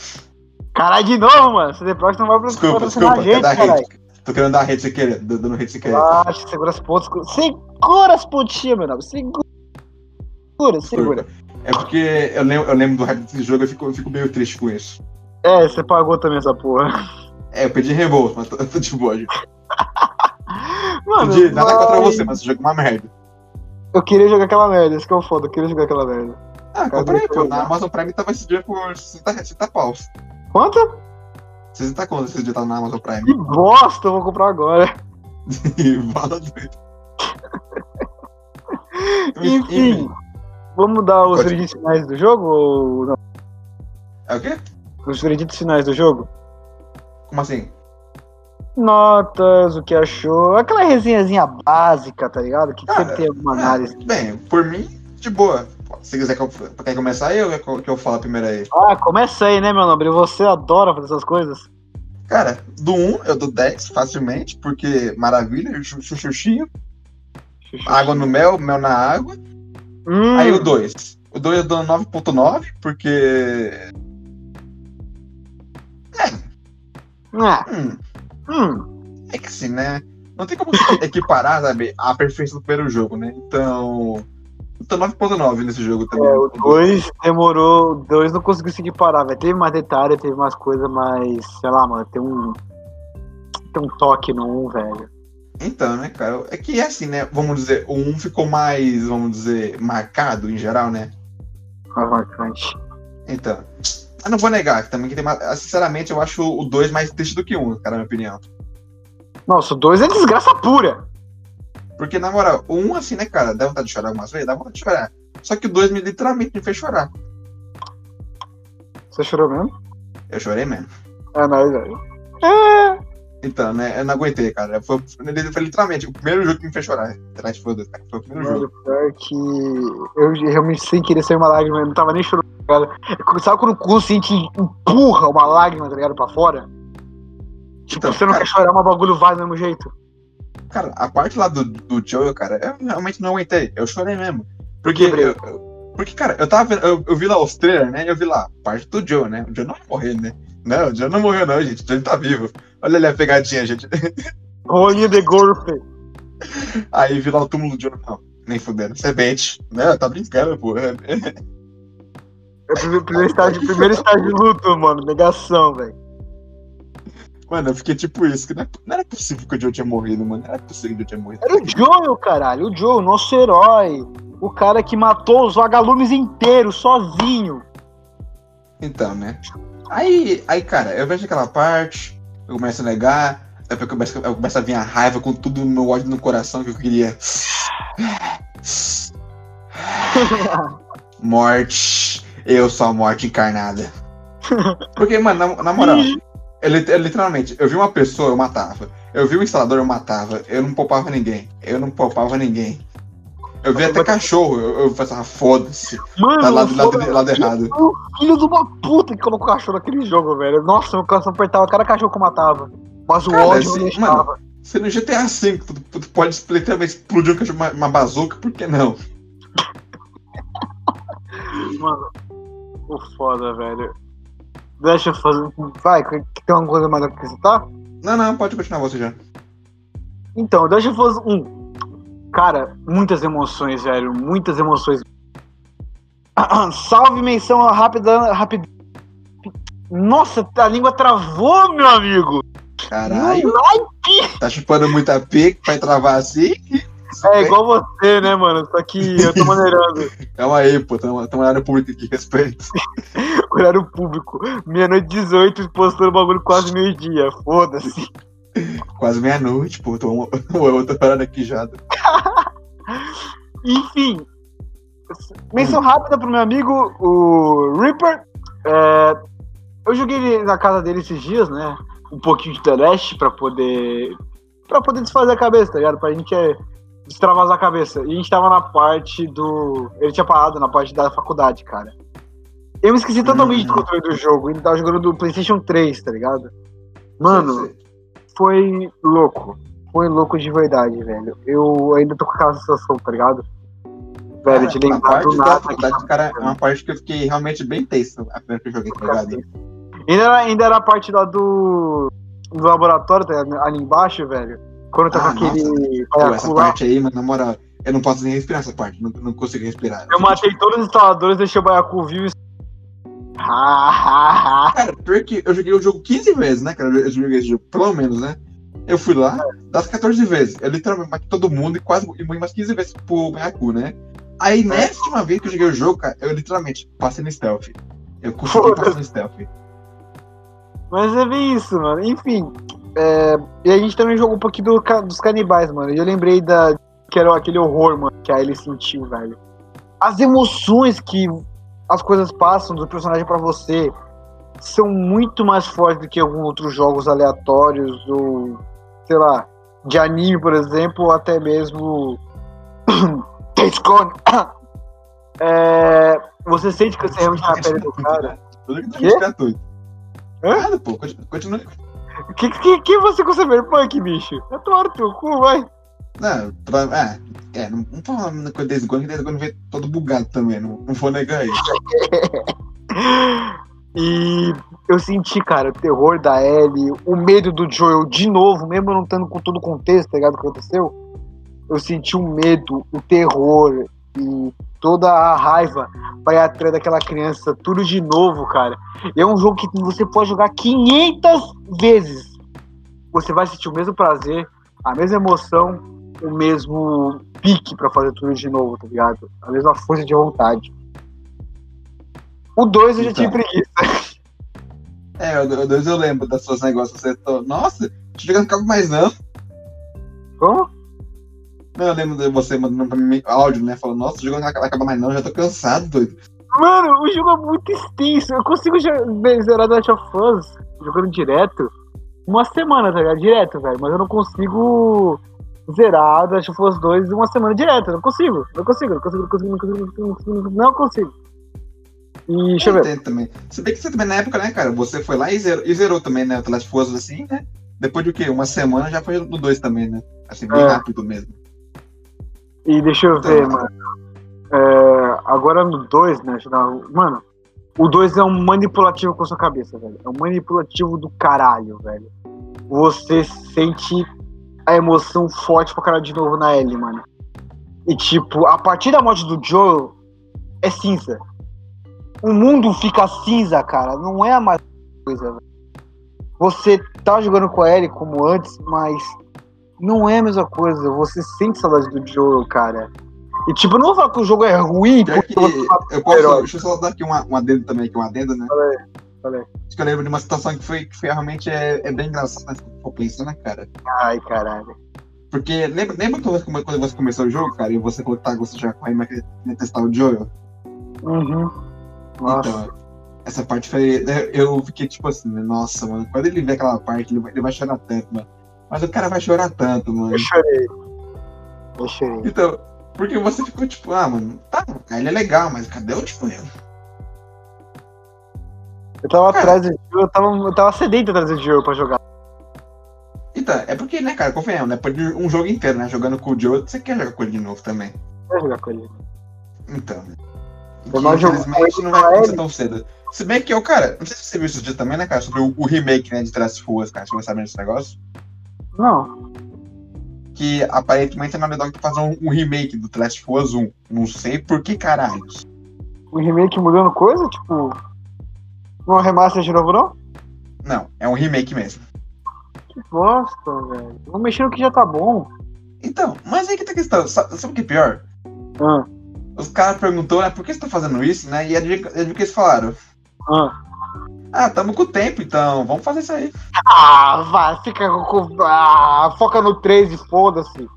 Caralho, de novo, mano. CD Projekt não vai pra Desculpa, desculpa, gente, dar caralho. hate. Tô querendo dar hate sem querer, dando hate sem querer. Relaxa, segura as pontas. Segura as pontinhas, meu nome. Segura, segura. É porque eu lembro, eu lembro do hype desse jogo e eu fico, eu fico meio triste com isso. É, você pagou também essa porra. É, eu pedi reembolso, mas tô, [LAUGHS] tô de boa. gente. [LAUGHS] Mano, Pedi, nada contra mas você, mas esse jogo é uma merda. Eu queria jogar aquela merda, isso que é o foda. Eu queria jogar aquela merda. Ah, comprei, pô. Na Amazon Prime tava esse dia por 60, 60 paus. Quanto? 60 conto esse dia tava na Amazon Prime. Que bosta, eu vou comprar agora. [LAUGHS] Vala doido. [LAUGHS] Enfim, vamos dar os Pode. vereditos finais do jogo ou não? É o quê? Os vereditos finais do jogo? Como assim? Notas, o que achou. Aquela resenhazinha básica, tá ligado? Que sempre tem alguma Ah, análise. bem, por mim, de boa. Se quiser que eu, quer começar aí, eu que eu falo primeiro aí. Ah, começa aí, né, meu nobre? Você adora fazer essas coisas? Cara, do 1 eu dou 10 facilmente, porque maravilha, chu- chu- chuchinho, água no mel, mel na água. Hum, Aí o 2. O 2 eu dou 9.9, porque. ah, Hum, hum, é que assim, né? Não tem como [LAUGHS] equiparar, sabe, a perfeição do primeiro jogo, né? Então. Então 9.9 nesse jogo também. É, o 2 demorou. O 2 não conseguiu seguir parar, velho. Teve mais detalhe, teve mais coisa, mas. Sei lá, mano, tem um. Tem um toque no 1, velho. Então, né, cara? É que é assim, né? Vamos dizer, o 1 ficou mais, vamos dizer, marcado em geral, né? Mais marcante. Então. Eu não vou negar que também que tem mais. Sinceramente, eu acho o 2 mais triste do que o 1, cara, na minha opinião. Nossa, o 2 é desgraça pura. Porque, na moral, o 1, assim, né, cara, dá vontade de chorar algumas vezes, dá vontade de chorar. Só que o 2 me literalmente me fez chorar. Você chorou mesmo? Eu chorei mesmo. É, não, não. É. Então, né, eu não aguentei, cara. Foi, foi literalmente o primeiro jogo que me fez chorar. Atrás foi o 2, cara. Foi o primeiro Mano, jogo. pior que eu realmente sem querer sair uma lágrima, eu não tava nem chorando, ligado? Sabe quando o consciente empurra uma lágrima, tá ligado, pra fora? Tipo, Então, você não cara, quer chorar, mas o bagulho vai do mesmo jeito. cara, a parte lá do, do Joel, cara, eu realmente não aguentei. Eu chorei mesmo. Porque, eu, eu- porque cara, eu tava vendo, eu, eu vi lá os trailers, né? Eu vi lá, parte do Joe, né? O Joe não vai morrer, né? Não, o Joe não morreu, não, gente. O Joe tá vivo. Olha ali a pegadinha, gente. [LAUGHS] Rolinho de golpe. Aí vi lá o túmulo do Joe. Não, nem fudendo. Você é bait. Não, tá brincando, pô. [LAUGHS] É, o primeiro, primeiro estágio, primeiro estágio de luto, mano. Negação, velho. Mano, eu fiquei tipo isso. Que não, é- não era possível que o Joe tinha morrido, mano. Não era possível que o Joe tinha morrido. Era o Joel, caralho. O Joel, nosso herói. O cara que matou os vagalumes inteiros, sozinho. Então, né? Aí, aí, cara, eu vejo aquela parte, eu começo a negar, depois começa, eu começo a vir a raiva com tudo no meu ódio no coração que eu queria. [LAUGHS] morte. Eu sou a morte encarnada. Porque, mano, na, na moral, eu, eu literalmente, eu vi uma pessoa, eu matava. Eu vi um instalador, eu matava. Eu não poupava ninguém. Eu não poupava ninguém. Eu vi até cachorro, eu, eu pensava, foda-se. Mano, Tá lado, lado, foda- lado errado. filho de uma puta que colocou cachorro naquele jogo, velho. Nossa, meu coração apertava cada cachorro que eu matava. Mas o Cara, ódio assim, não deixava. Se no GTA V tu, tu pode literalmente explodir um cachorro, uma, uma bazuca, por que não? Mano, o foda, velho. Deixa eu fazer. Vai, que tem alguma coisa mais a acrescentar? Não, não, pode continuar você já. Então, deixa eu fazer um. Cara, muitas emoções, velho. Muitas emoções. [COUGHS] Salve menção rápida. rápida. Nossa, a língua travou, meu amigo. Caralho, tá chupando muita pique pra travar assim? É igual você, né, mano? Só que eu tô maneirando. [LAUGHS] Calma aí, pô, tamo, tamo na área pública aqui, respeito. [LAUGHS] Horário público. Meia-noite 18, postando bagulho quase meio-dia. Foda-se. [LAUGHS] Quase meia-noite, pô, tô uma outra parada aqui já. Enfim. Menção rápida pro meu amigo, o Reaper. É, eu joguei na casa dele esses dias, né? Um pouquinho de The Last pra poder. pra poder desfazer a cabeça, tá ligado? Pra gente é, extravasar a cabeça. E a gente tava na parte do. Ele tinha parado na parte da faculdade, cara. Eu me esqueci totalmente do Uhum. controle do jogo. Ele tava jogando do PlayStation 3, tá ligado? Mano, foi louco. Foi louco de verdade, velho. Eu ainda tô com aquela sensação, tá ligado? Velho, de Cara, lembrar parte do da nada. faculdade, cara, é uma parte que eu fiquei realmente bem tenso a primeira que eu joguei, tá ligado? Ainda era, ainda era a parte lá do, do laboratório, tá ali embaixo, velho. Quando tá Ah, aquele Pô, essa parte aí, mano, na moral, eu não posso nem respirar essa parte, não, não consigo respirar. Eu matei todos os instaladores, deixei o baiacu vivo e. [LAUGHS] Cara, pior que eu joguei o jogo 15 vezes, né, cara? Eu joguei esse jogo, pelo menos, né? Eu fui lá, das 14 vezes, eu literalmente matei todo mundo e quase e morri umas 15 vezes pro Baiacu, né? Aí, nessa última vez que eu joguei o jogo, cara, eu literalmente passei no stealth. Eu consegui passar no [LAUGHS] stealth. Mas é bem isso, mano. Enfim. É, E a gente também jogou um pouquinho do dos canibais, mano. E eu lembrei da. Que era aquele horror, mano, que a Ellie sentiu, velho. As emoções que as coisas passam do personagem pra você são muito mais fortes do que alguns outros jogos aleatórios ou, sei lá, de anime, por exemplo, ou até mesmo [COUGHS] Days Gone. [COUGHS] É, você sente que você realmente tá na pele do cara. Tudo que tá gratuito. Hã? Nada, pô, continua. continua. Que, que, que você com cyberpunk, bicho? É tomar teu cu, vai. Não, pra, ah, é, não, não tô falando com o Days Gone, que Days Gone veio todo bugado também, não, não vou negar isso. [LAUGHS] E eu senti, cara, o terror da Ellie, o medo do Joel de novo, mesmo não estando com todo o contexto, tá ligado? O que aconteceu. Eu senti o medo, o terror e toda a raiva ir atrás daquela criança, tudo de novo, cara. E é um jogo que você pode jogar 500 vezes. Você vai sentir o mesmo prazer, a mesma emoção, o mesmo pique pra fazer tudo de novo, tá ligado? A mesma força de vontade. O 2 eu já Então. tive preguiça. É, o o dois eu lembro das suas negócios. Você tô, nossa, deixa eu cabo mais não. Como? Não, eu lembro de você mandando pra mim áudio, né? Falando, nossa, jogando não acaba mais não, já tô cansado, doido. Mano, o jogo é muito extenso. Eu consigo zerar Last of Us jogando direto uma semana, tá ligado? Direto, velho. Mas eu não consigo zerar Last of Us 2 uma semana direto. Não consigo. Não consigo, não consigo, não consigo, não consigo, não consigo, não consigo. Não consigo. E deixa eu ver. entendo também. Se bem que você também na época, né, cara? Você foi lá e zerou, e zerou também, né? O Last of Us, assim, né? Depois de o quê? Uma semana já foi no 2 também, né? Assim, bem É. rápido mesmo. E deixa eu ver, mano. É, agora no 2, né? Mano, o 2 é um manipulativo com a sua cabeça, velho. É um manipulativo do caralho, velho. Você sente a emoção forte pra caralho de novo na Ellie, mano. E tipo, a partir da morte do Joel, é cinza. O mundo fica cinza, cara. Não é a mesma coisa, velho. Você tá jogando com a Ellie como antes, mas não é a mesma coisa. Você sente saudade do Joel, cara. E tipo, eu não vou falar que o jogo é ruim, porque eu o posso, deixa eu só dar aqui uma, uma adendo também, aqui uma adenda, né? falei. Acho que eu lembro de uma situação que foi, que foi realmente é, é bem engraçada, se for pensar, né, cara? Ai, caralho. Porque lembra, lembra quando, você, começou o jogo, cara, e você falou que tá, você já com a Emma queria testar o Joel? Uhum. Nossa. Então, essa parte foi. né, Eu fiquei tipo assim, né, nossa, mano, quando ele vê aquela parte, ele vai, ele vai chorar tanto, mano. Mas o cara vai chorar tanto, mano. eu chorei. Eu chorei. Então, porque você ficou tipo, ah, mano, tá, ele é legal, mas cadê o tipo eu? Eu tava Cara. atrás do Joel, eu tava, eu tava sedento atrás do Joel pra jogar. Então, é porque, né, cara, convenhamos, né? Depois de um jogo inteiro, né? Jogando com o Joe, você quer jogar com ele de novo também. Ia jogar com ele. Então, né? Jogo Infelizmente não vai acontecer tão cedo. Se bem que eu, cara, não sei se você viu isso dia também, né, cara, sobre o, o remake, né, de Trás Ruas, cara, você sabendo desse negócio? Não. Que aparentemente a Naughty Dog tá fazendo um, um remake do The Last of Us 1. Não sei por que caralhos. O remake mudando coisa? Tipo. Não é remaster de novo, não? Não, é um remake mesmo. Que bosta, velho. Vou mexer no que já tá bom. Então, mas aí que tá a questão. Sa- Sabe, o que é pior? Ah, Os caras perguntou, né, por que você tá fazendo isso, né? E adivinha o que eles falaram? ah. Ah, tamo com o tempo, então vamos fazer isso aí. Ah, vai, fica com. Ah, foca no 3 e foda-se.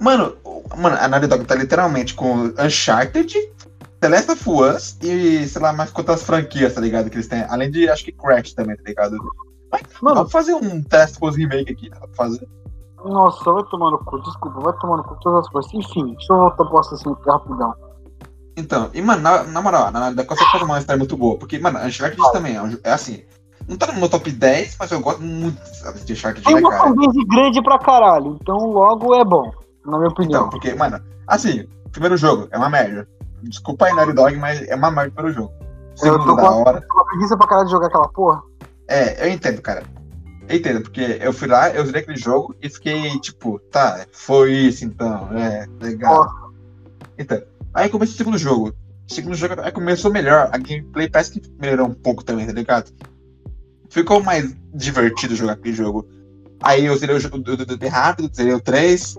Mano, Mano, a Naughty Dog tá literalmente com Uncharted, The Last of Us e, sei lá, mais quantas franquias, tá ligado? Que eles têm. Além de, acho que Crash também, tá ligado? Mas, Mano. vamos fazer um Last of Us remake aqui, dá pra fazer. Nossa, vai tomar no cu, desculpa, vai tomar no cu todas as coisas. Enfim, deixa eu voltar pro aqui rapidão. Então, e, mano, na, na moral, na Naughty Dog consegue fazer uma história muito boa. Porque, mano, Uncharted também é, um é assim. Não tá no meu top 10, mas eu gosto muito de Uncharted, Tem né, uma fanbase grande pra caralho, então logo é bom, na minha opinião. Então, porque, mano, assim, primeiro jogo é uma merda. Desculpa aí, Naughty Dog, mas é uma merda pelo jogo. Eu Segundo, tô da com- hora. Tô com uma preguiça pra caralho de jogar aquela porra. É, eu entendo, cara. Eu entendo, porque eu fui lá, eu zerei aquele jogo e fiquei, tipo, tá, foi isso então, é, legal. Então, aí começou o segundo jogo. O segundo jogo aí começou melhor, a gameplay parece que melhorou um pouco também, tá ligado? Ficou mais divertido jogar aquele jogo. Aí eu zerei o do, rápido, zerei o 3,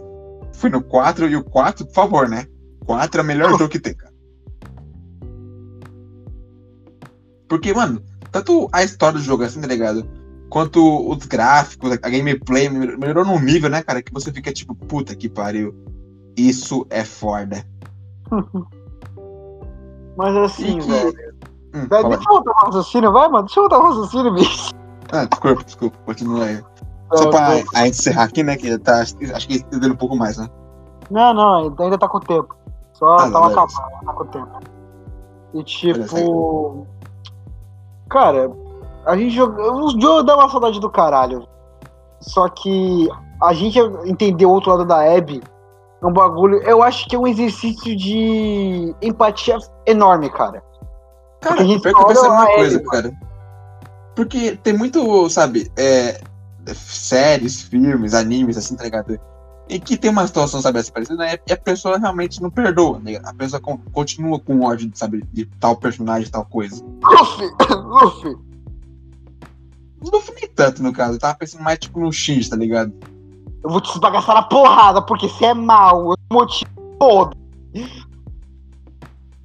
fui no 4 e o 4, por favor, né? 4 é o melhor jogo que tem, cara. Porque, mano, tanto a história do jogo assim, tá ligado? Quanto os gráficos, a gameplay melhorou num nível, né, cara? Que você fica tipo, puta que pariu. Isso é foda. [LAUGHS] Mas assim, que- velho. Hum, deixa eu voltar pro raciocínio, vai, mano. Deixa eu voltar pro raciocínio, bicho. Ah, desculpa, desculpa, continua aí. Só pra a gente encerrar aqui, né? Que tá, acho que estendendo um pouco mais, né? Não, não, ainda tá com tempo. Só Ah, tava beleza. acabando, tá com tempo. E tipo. Cara, a gente joga. O jogo dá uma saudade do caralho. Só que a gente entender o outro lado da Abby é um bagulho. Eu acho que é um exercício de empatia enorme, cara. Cara, a gente pior que eu pensei a mesma a coisa, Ellie, cara. Porque tem muito, sabe, é, séries, filmes, animes, assim, tá ligado? E que tem uma situação, sabe, assim, parecida, né? E a pessoa realmente não perdoa, né? A pessoa con- continua com ódio, sabe, de tal personagem, tal coisa. Luffy! [COUGHS] Luffy! Não foi nem tanto, no caso. Eu tava pensando mais, tipo, no X, tá ligado? Eu vou te esbagaçar na porrada, porque você é mal. Eu motivo todo.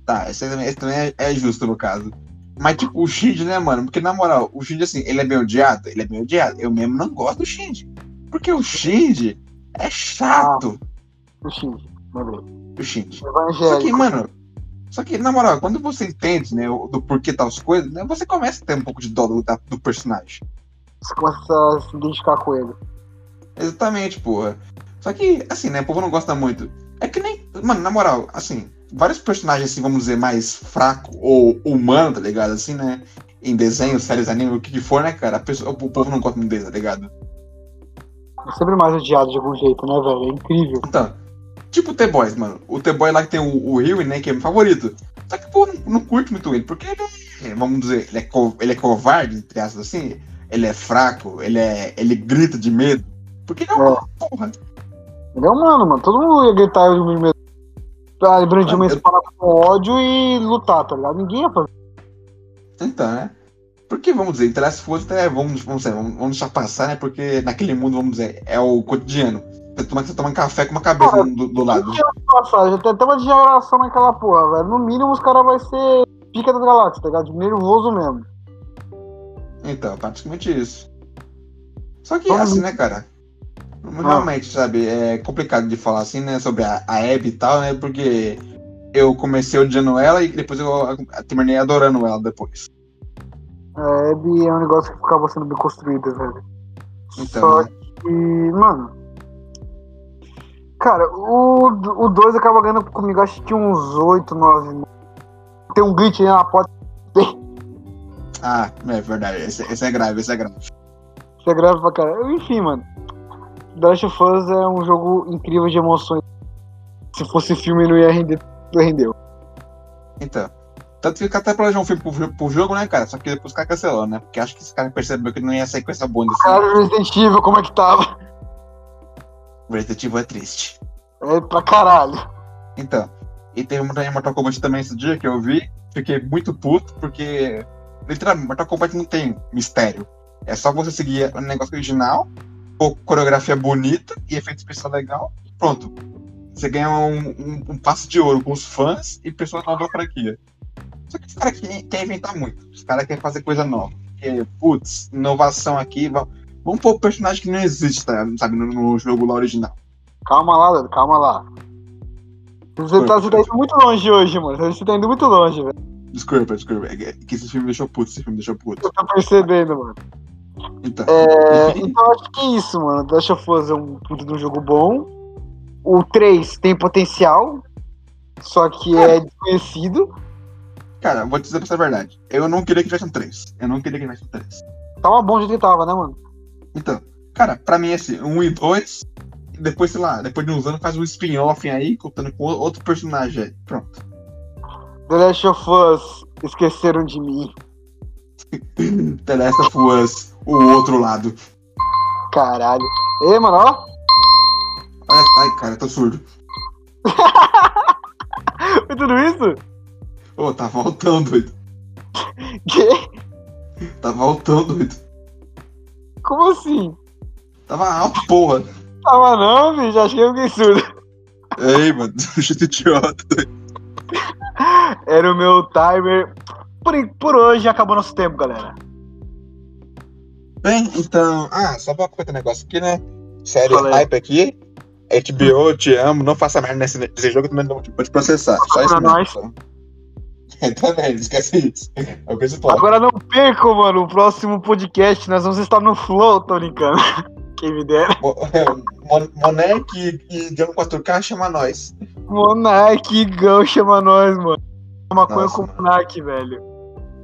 Tá, esse também, esse também é, é justo, no caso. Mas, tipo, o Shinji, né, mano? Porque, na moral, o Shinji, assim, ele é bem odiado? Ele é bem odiado. Eu mesmo não gosto do Shinji. Porque o Shinji é chato. O Shinji, lembrei. O Shinji. Só Evangélico. que, mano. Só que, na moral, quando você entende, né, do porquê tal coisas, né, você começa a ter um pouco de dó do, do personagem. Você começa a se identificar com ele. Exatamente, porra. Só que, assim, né, o povo não gosta muito. É que nem. Mano, na moral, assim, vários personagens, assim, vamos dizer, mais fraco ou humano, tá ligado? Assim, né? Em desenhos, séries, anime, o que que for, né, cara? A pessoa, o povo não gosta muito deles, tá ligado? É sempre mais odiado de algum jeito, né, velho? É incrível. Então, tipo o T-Boys, mano. O T-Boy lá que tem o, o Rio, né, que é meu favorito. Só que o povo não, não curte muito ele, porque ele é, vamos dizer, ele é, co- ele é covarde, entre aspas, assim. Ele é fraco, ele é. ele grita de medo. Porque ele é uma porra. Ele é humano, mano. Todo mundo ia gritar mesmo. Pra brandir uma espada com ódio e lutar, tá ligado? Ninguém ia fazer. Então, né? Porque, vamos dizer, interesse fosse até, vamos, vamos, dizer, vamos, vamos deixar passar, né? Porque naquele mundo, vamos dizer, é o cotidiano. Você toma, você toma um café com uma cabeça do, do lado. Passar, já tem até uma degeneração naquela porra, velho. No mínimo os caras vão ser pica das galáxias, tá ligado? Nervoso mesmo. Então, praticamente isso. Só que, Vamos- assim, né, cara? Realmente, sabe, é complicado de falar assim, né, sobre a, a Abby e tal, né? Porque eu comecei odiando ela e depois eu a- terminei adorando ela depois. É, Abby é um negócio que ficava sendo bem construído, velho. Então, Só né? que, mano. Cara, o 2 acaba ganhando comigo, acho que uns 8, 9. Tem um glitch aí na porta. Ah, é verdade, esse, esse é grave, esse é grave. Isso é grave pra caralho. Enfim, mano. The Last of Us é um jogo incrível de emoções. Se fosse filme, não ia render. Não rendeu. Então. Tanto que até planejou um filme pro, pro jogo, né, cara? Só que depois o cara cancelou, né? Porque acho que esse cara percebeu que não ia sair com essa bonda assim. Cara, Resident Evil, como é que tava? Resident Evil é triste. É pra caralho. Então. E teve um em Mortal Kombat também esse dia que eu vi. Fiquei muito puto, porque. Literalmente, Mortal Kombat não tem mistério. É só você seguir o negócio original, coreografia bonita e efeito especial legal, pronto. Você ganha um, um, um passo de ouro com os fãs e pessoas novas da franquia. Só que os caras querem, inventar muito. Os caras querem fazer coisa nova. Porque, putz, inovação aqui. Vamos, vamos pôr um personagem que não existe, tá? sabe, no, no jogo lá original. Calma lá, Leandro, calma lá. Você tá, você tá indo muito longe hoje, mano. Você tá indo muito longe, velho. Desculpa, desculpa. É que esse filme me deixou puto, esse filme me deixou puto. Eu tô percebendo, mano. [LAUGHS] Então, É, então acho que é isso, mano. The Last of Us é um puto de um jogo bom. O 3 tem potencial, só que é desconhecido. Cara, vou te dizer pra você a verdade. Eu não queria que tivesse um 3. Eu não queria que tivesse um 3. Tava bom do jeito que tava, né, mano? Então, cara, pra mim esse 1 e 2, e depois, sei lá, depois de uns anos faz um spin-off aí, contando com outro personagem aí. Pronto. The Last of Us esqueceram de mim. [LAUGHS] The Last of Us, o outro lado. Caralho. Ei, mano, ó. Ai, ai, cara, tô surdo. [LAUGHS] Foi tudo isso? Ô, tá voltando, doido. Que? Tá voltando, doido. Como assim? Tava alto, porra. Tava não, bicho. Que eu fiquei surdo. Ei, mano, [LAUGHS] chute idiota, doido. Era o meu timer. Por, por hoje acabou nosso tempo, galera. Bem, então. Ah, só pra comentar um negócio aqui, né? Sério, Falei. hype aqui. HBO, te amo, não faça merda nesse, nesse jogo, também não vou te, processar. Só isso mesmo. Também, [LAUGHS] não esquece isso. É o que. Agora não percam, mano, o próximo podcast. Nós vamos estar no Flow, tô brincando. [LAUGHS] Quem me dera. Mon- Monark e Diogo 4K chama nós. Monark, Gão chama nós, mano. Maconha Nossa, com mano. Monark, velho.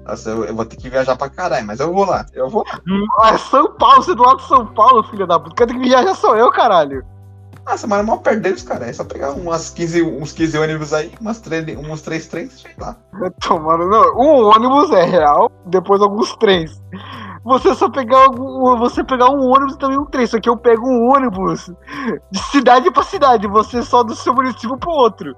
Nossa, eu, eu vou ter que viajar pra caralho, mas eu vou lá. Eu vou lá. Ah, é São Paulo, você é do lado de São Paulo, filho da puta. Quem que viajar sou eu, caralho. Nossa, mas é mal perder os caras. É só pegar umas 15, uns 15 ônibus aí, umas 3, uns 3 trens, sei lá. Tomando, não. Um ônibus é real, depois alguns trens. Você só pegar algum, você pegar um ônibus e também um trem. Só que eu pego um ônibus de cidade pra cidade, você só do seu município pro outro.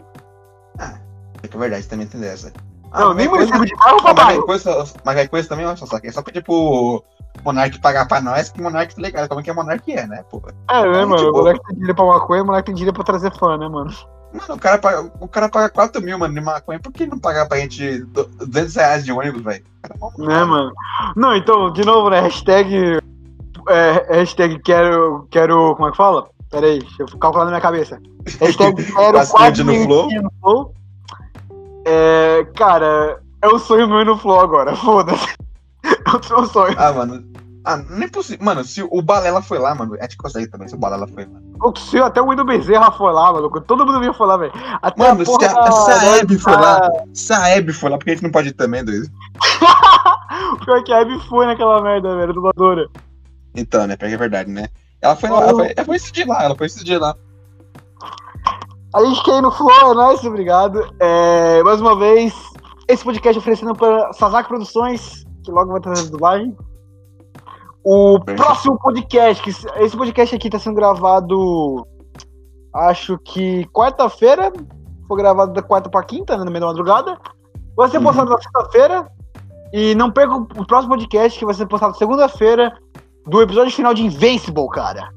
É que é verdade, também tem dessa. Não, nem mas município de bairro Ah, mas coisa, mas aí coisa também, olha só, é só pedir pro Monark pagar pra nós, que Monark tá ligado como é que é Monark é, né, pô. É, né, mano? tipo- O moleque tem dinheiro pra maconha, o moleque tem dinheiro pra trazer fã, né, mano? Mano, o cara paga, o cara paga 4 mil, mano, de maconha, por que não pagar pra gente do- 200 reais de ônibus, velho? É Né, mano? Não, então, de novo, né? Hashtag. É, hashtag quero. Quero. Como é que fala? Pera aí, deixa eu calcular na minha cabeça. [LAUGHS] Hashtag quero Bastante quatro no Flow. no Flow. É, cara, é o sonho meu no Flow agora, [LAUGHS] foda-se. É o meu sonho. Ah, mano. Ah, nem possível. Mano, se o Balela foi lá, mano, a gente consegue também, se o Balela foi, mano. O seu, até o Windows Bezerra foi lá, maluco. Todo mundo vinha foi lá, velho. Até Mano, a porra se a, a Hebe foi lá, se a Hebe foi lá, por que a gente não pode ir também, doido? [LAUGHS] Pior que a Hebe foi naquela merda, velho, dubladora. Então, né, porque é verdade, né? Ela foi lá, ela foi, ela foi esse dia lá, ela foi esse dia lá. A gente quer ir no Flow, é nóis, obrigado. É, mais uma vez, esse podcast é oferecendo para Sazak Produções, que logo vai trazer dublagem. O Bem. próximo podcast, que esse podcast aqui tá sendo gravado, acho que quarta-feira, foi gravado da quarta pra quinta, né, no meio da madrugada. Vai ser Uhum. postado na sexta-feira. E não perca o próximo podcast, que vai ser postado segunda-feira, do episódio final de Invincible, cara.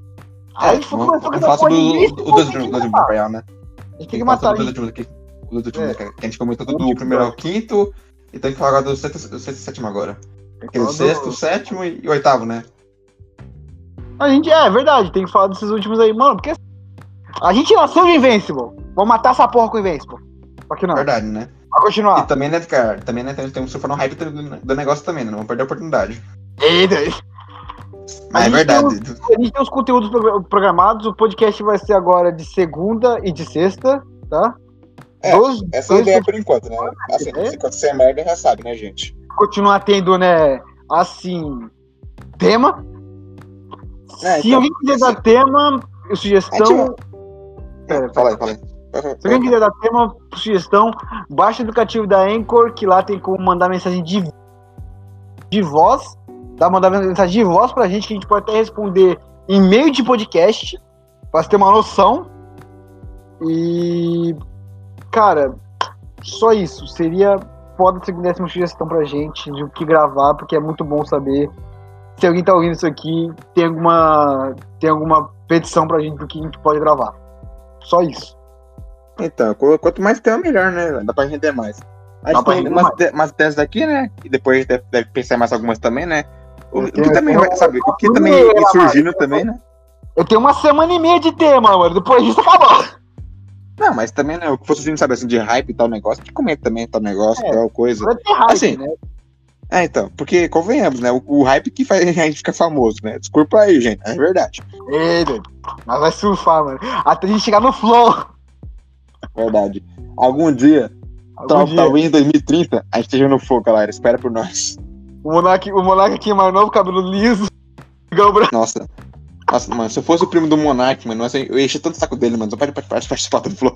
Aí a gente foi começou com essa porra sobre de o, Invincible, o, o dois tem que últimos, dois matar. Gente tem que matar. Os dois últimos, É. né, que a gente comentou do Último, primeiro ao cara. quinto, e tem que falar agora do sexto, do sexto e sétimo agora. Aquele Todo- sexto, sétimo e, e oitavo, né? A gente, é, é verdade, tem que falar desses últimos aí, mano, porque a gente nasceu de Invincible. Vamos matar essa porra com o Invincible. Só que não, Verdade, né? vai continuar. E também, né, cara, também, né, tem, tem um surfar no hype do, do negócio também, né? Não vamos perder a oportunidade. Eita, Mas é gente verdade. A gente tem os conteúdos progr- programados, o podcast vai ser agora de segunda e de sexta, tá? É, Doze- Essa é a ideia por enquanto, né? Assim, É. se acontecer merda, já sabe, né, gente? continuar tendo, né, assim, tema. É, Se então, alguém quiser esse- dar tema, sugestão. Pera, Fala aí, fala aí. Se alguém quiser dar tema, sugestão, baixa o aplicativo da Anchor, que lá tem como mandar mensagem de, de voz. Dá mandar mensagem de voz pra gente, que a gente pode até responder em meio de podcast, pra você ter uma noção. E. Cara, só isso. Seria foda se desse uma sugestão pra gente de o que gravar, porque é muito bom saber se alguém tá ouvindo isso aqui, tem alguma, tem alguma petição pra gente do que a gente pode gravar. Só isso. Então, qu- quanto mais tema, melhor, né? Dá pra render mais. A Dá gente pra tem render umas, mais. umas teses aqui, né? E depois a gente deve, deve pensar em mais algumas também, né? O, que também vai, tenho- sabe? O que também ir surgindo também, né? Eu tenho uma semana e meia de tema, mano. Depois disso acabou. Não, mas também, né, o que fosse assim, sabe, assim, de hype e tal negócio, que comenta também tal negócio, É. tal coisa. Hype, Assim, né? É, então, porque convenhamos, né? O, o hype que faz [LAUGHS] a gente ficar famoso, né? Desculpa aí, gente, é verdade. Ele, mas vai surfar, mano. Até a gente chegar no flow. Verdade. Algum dia, Algum tal- dia. talvez em 2030, a gente esteja no fogo, galera. Espera por nós. O Monark, o Monark aqui mais novo, cabelo liso. [LAUGHS] Nossa. Nossa, mano, se eu fosse o primo do Monark, mano, nossa, eu ia encher tanto o saco dele, mano. Só pode participar do Flow.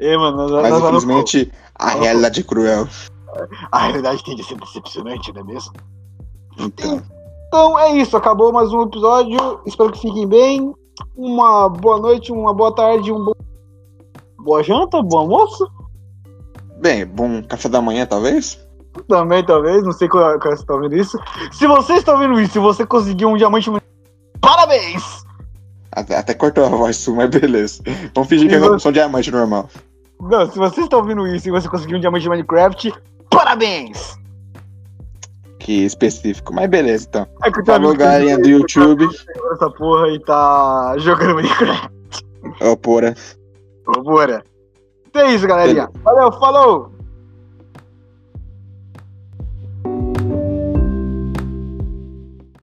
Ei, mano, nós, Mas nós infelizmente, a realidade é cruel. A realidade tem de ser decepcionante, não é mesmo? Então, Então é isso, acabou mais um episódio. Espero que fiquem bem. Uma boa noite, uma boa tarde, um bom... boa janta, bom almoço. bem, bom café da manhã, talvez? Também, talvez, não sei qual, qual você está ouvindo isso. Se você está ouvindo isso, se você conseguiu um diamante, parabéns! Até, até cortou a voz sua, mas beleza. Vamos fingir que E é você- uma opção diamante normal. Não, se você está ouvindo isso e você conseguiu um diamante de Minecraft, parabéns! Que específico, mas beleza, então. É que Falou, galerinha do tá YouTube. essa porra e tá jogando Minecraft. Ó, porra. Ô, Bora. Então é isso, galerinha. Valeu, falou!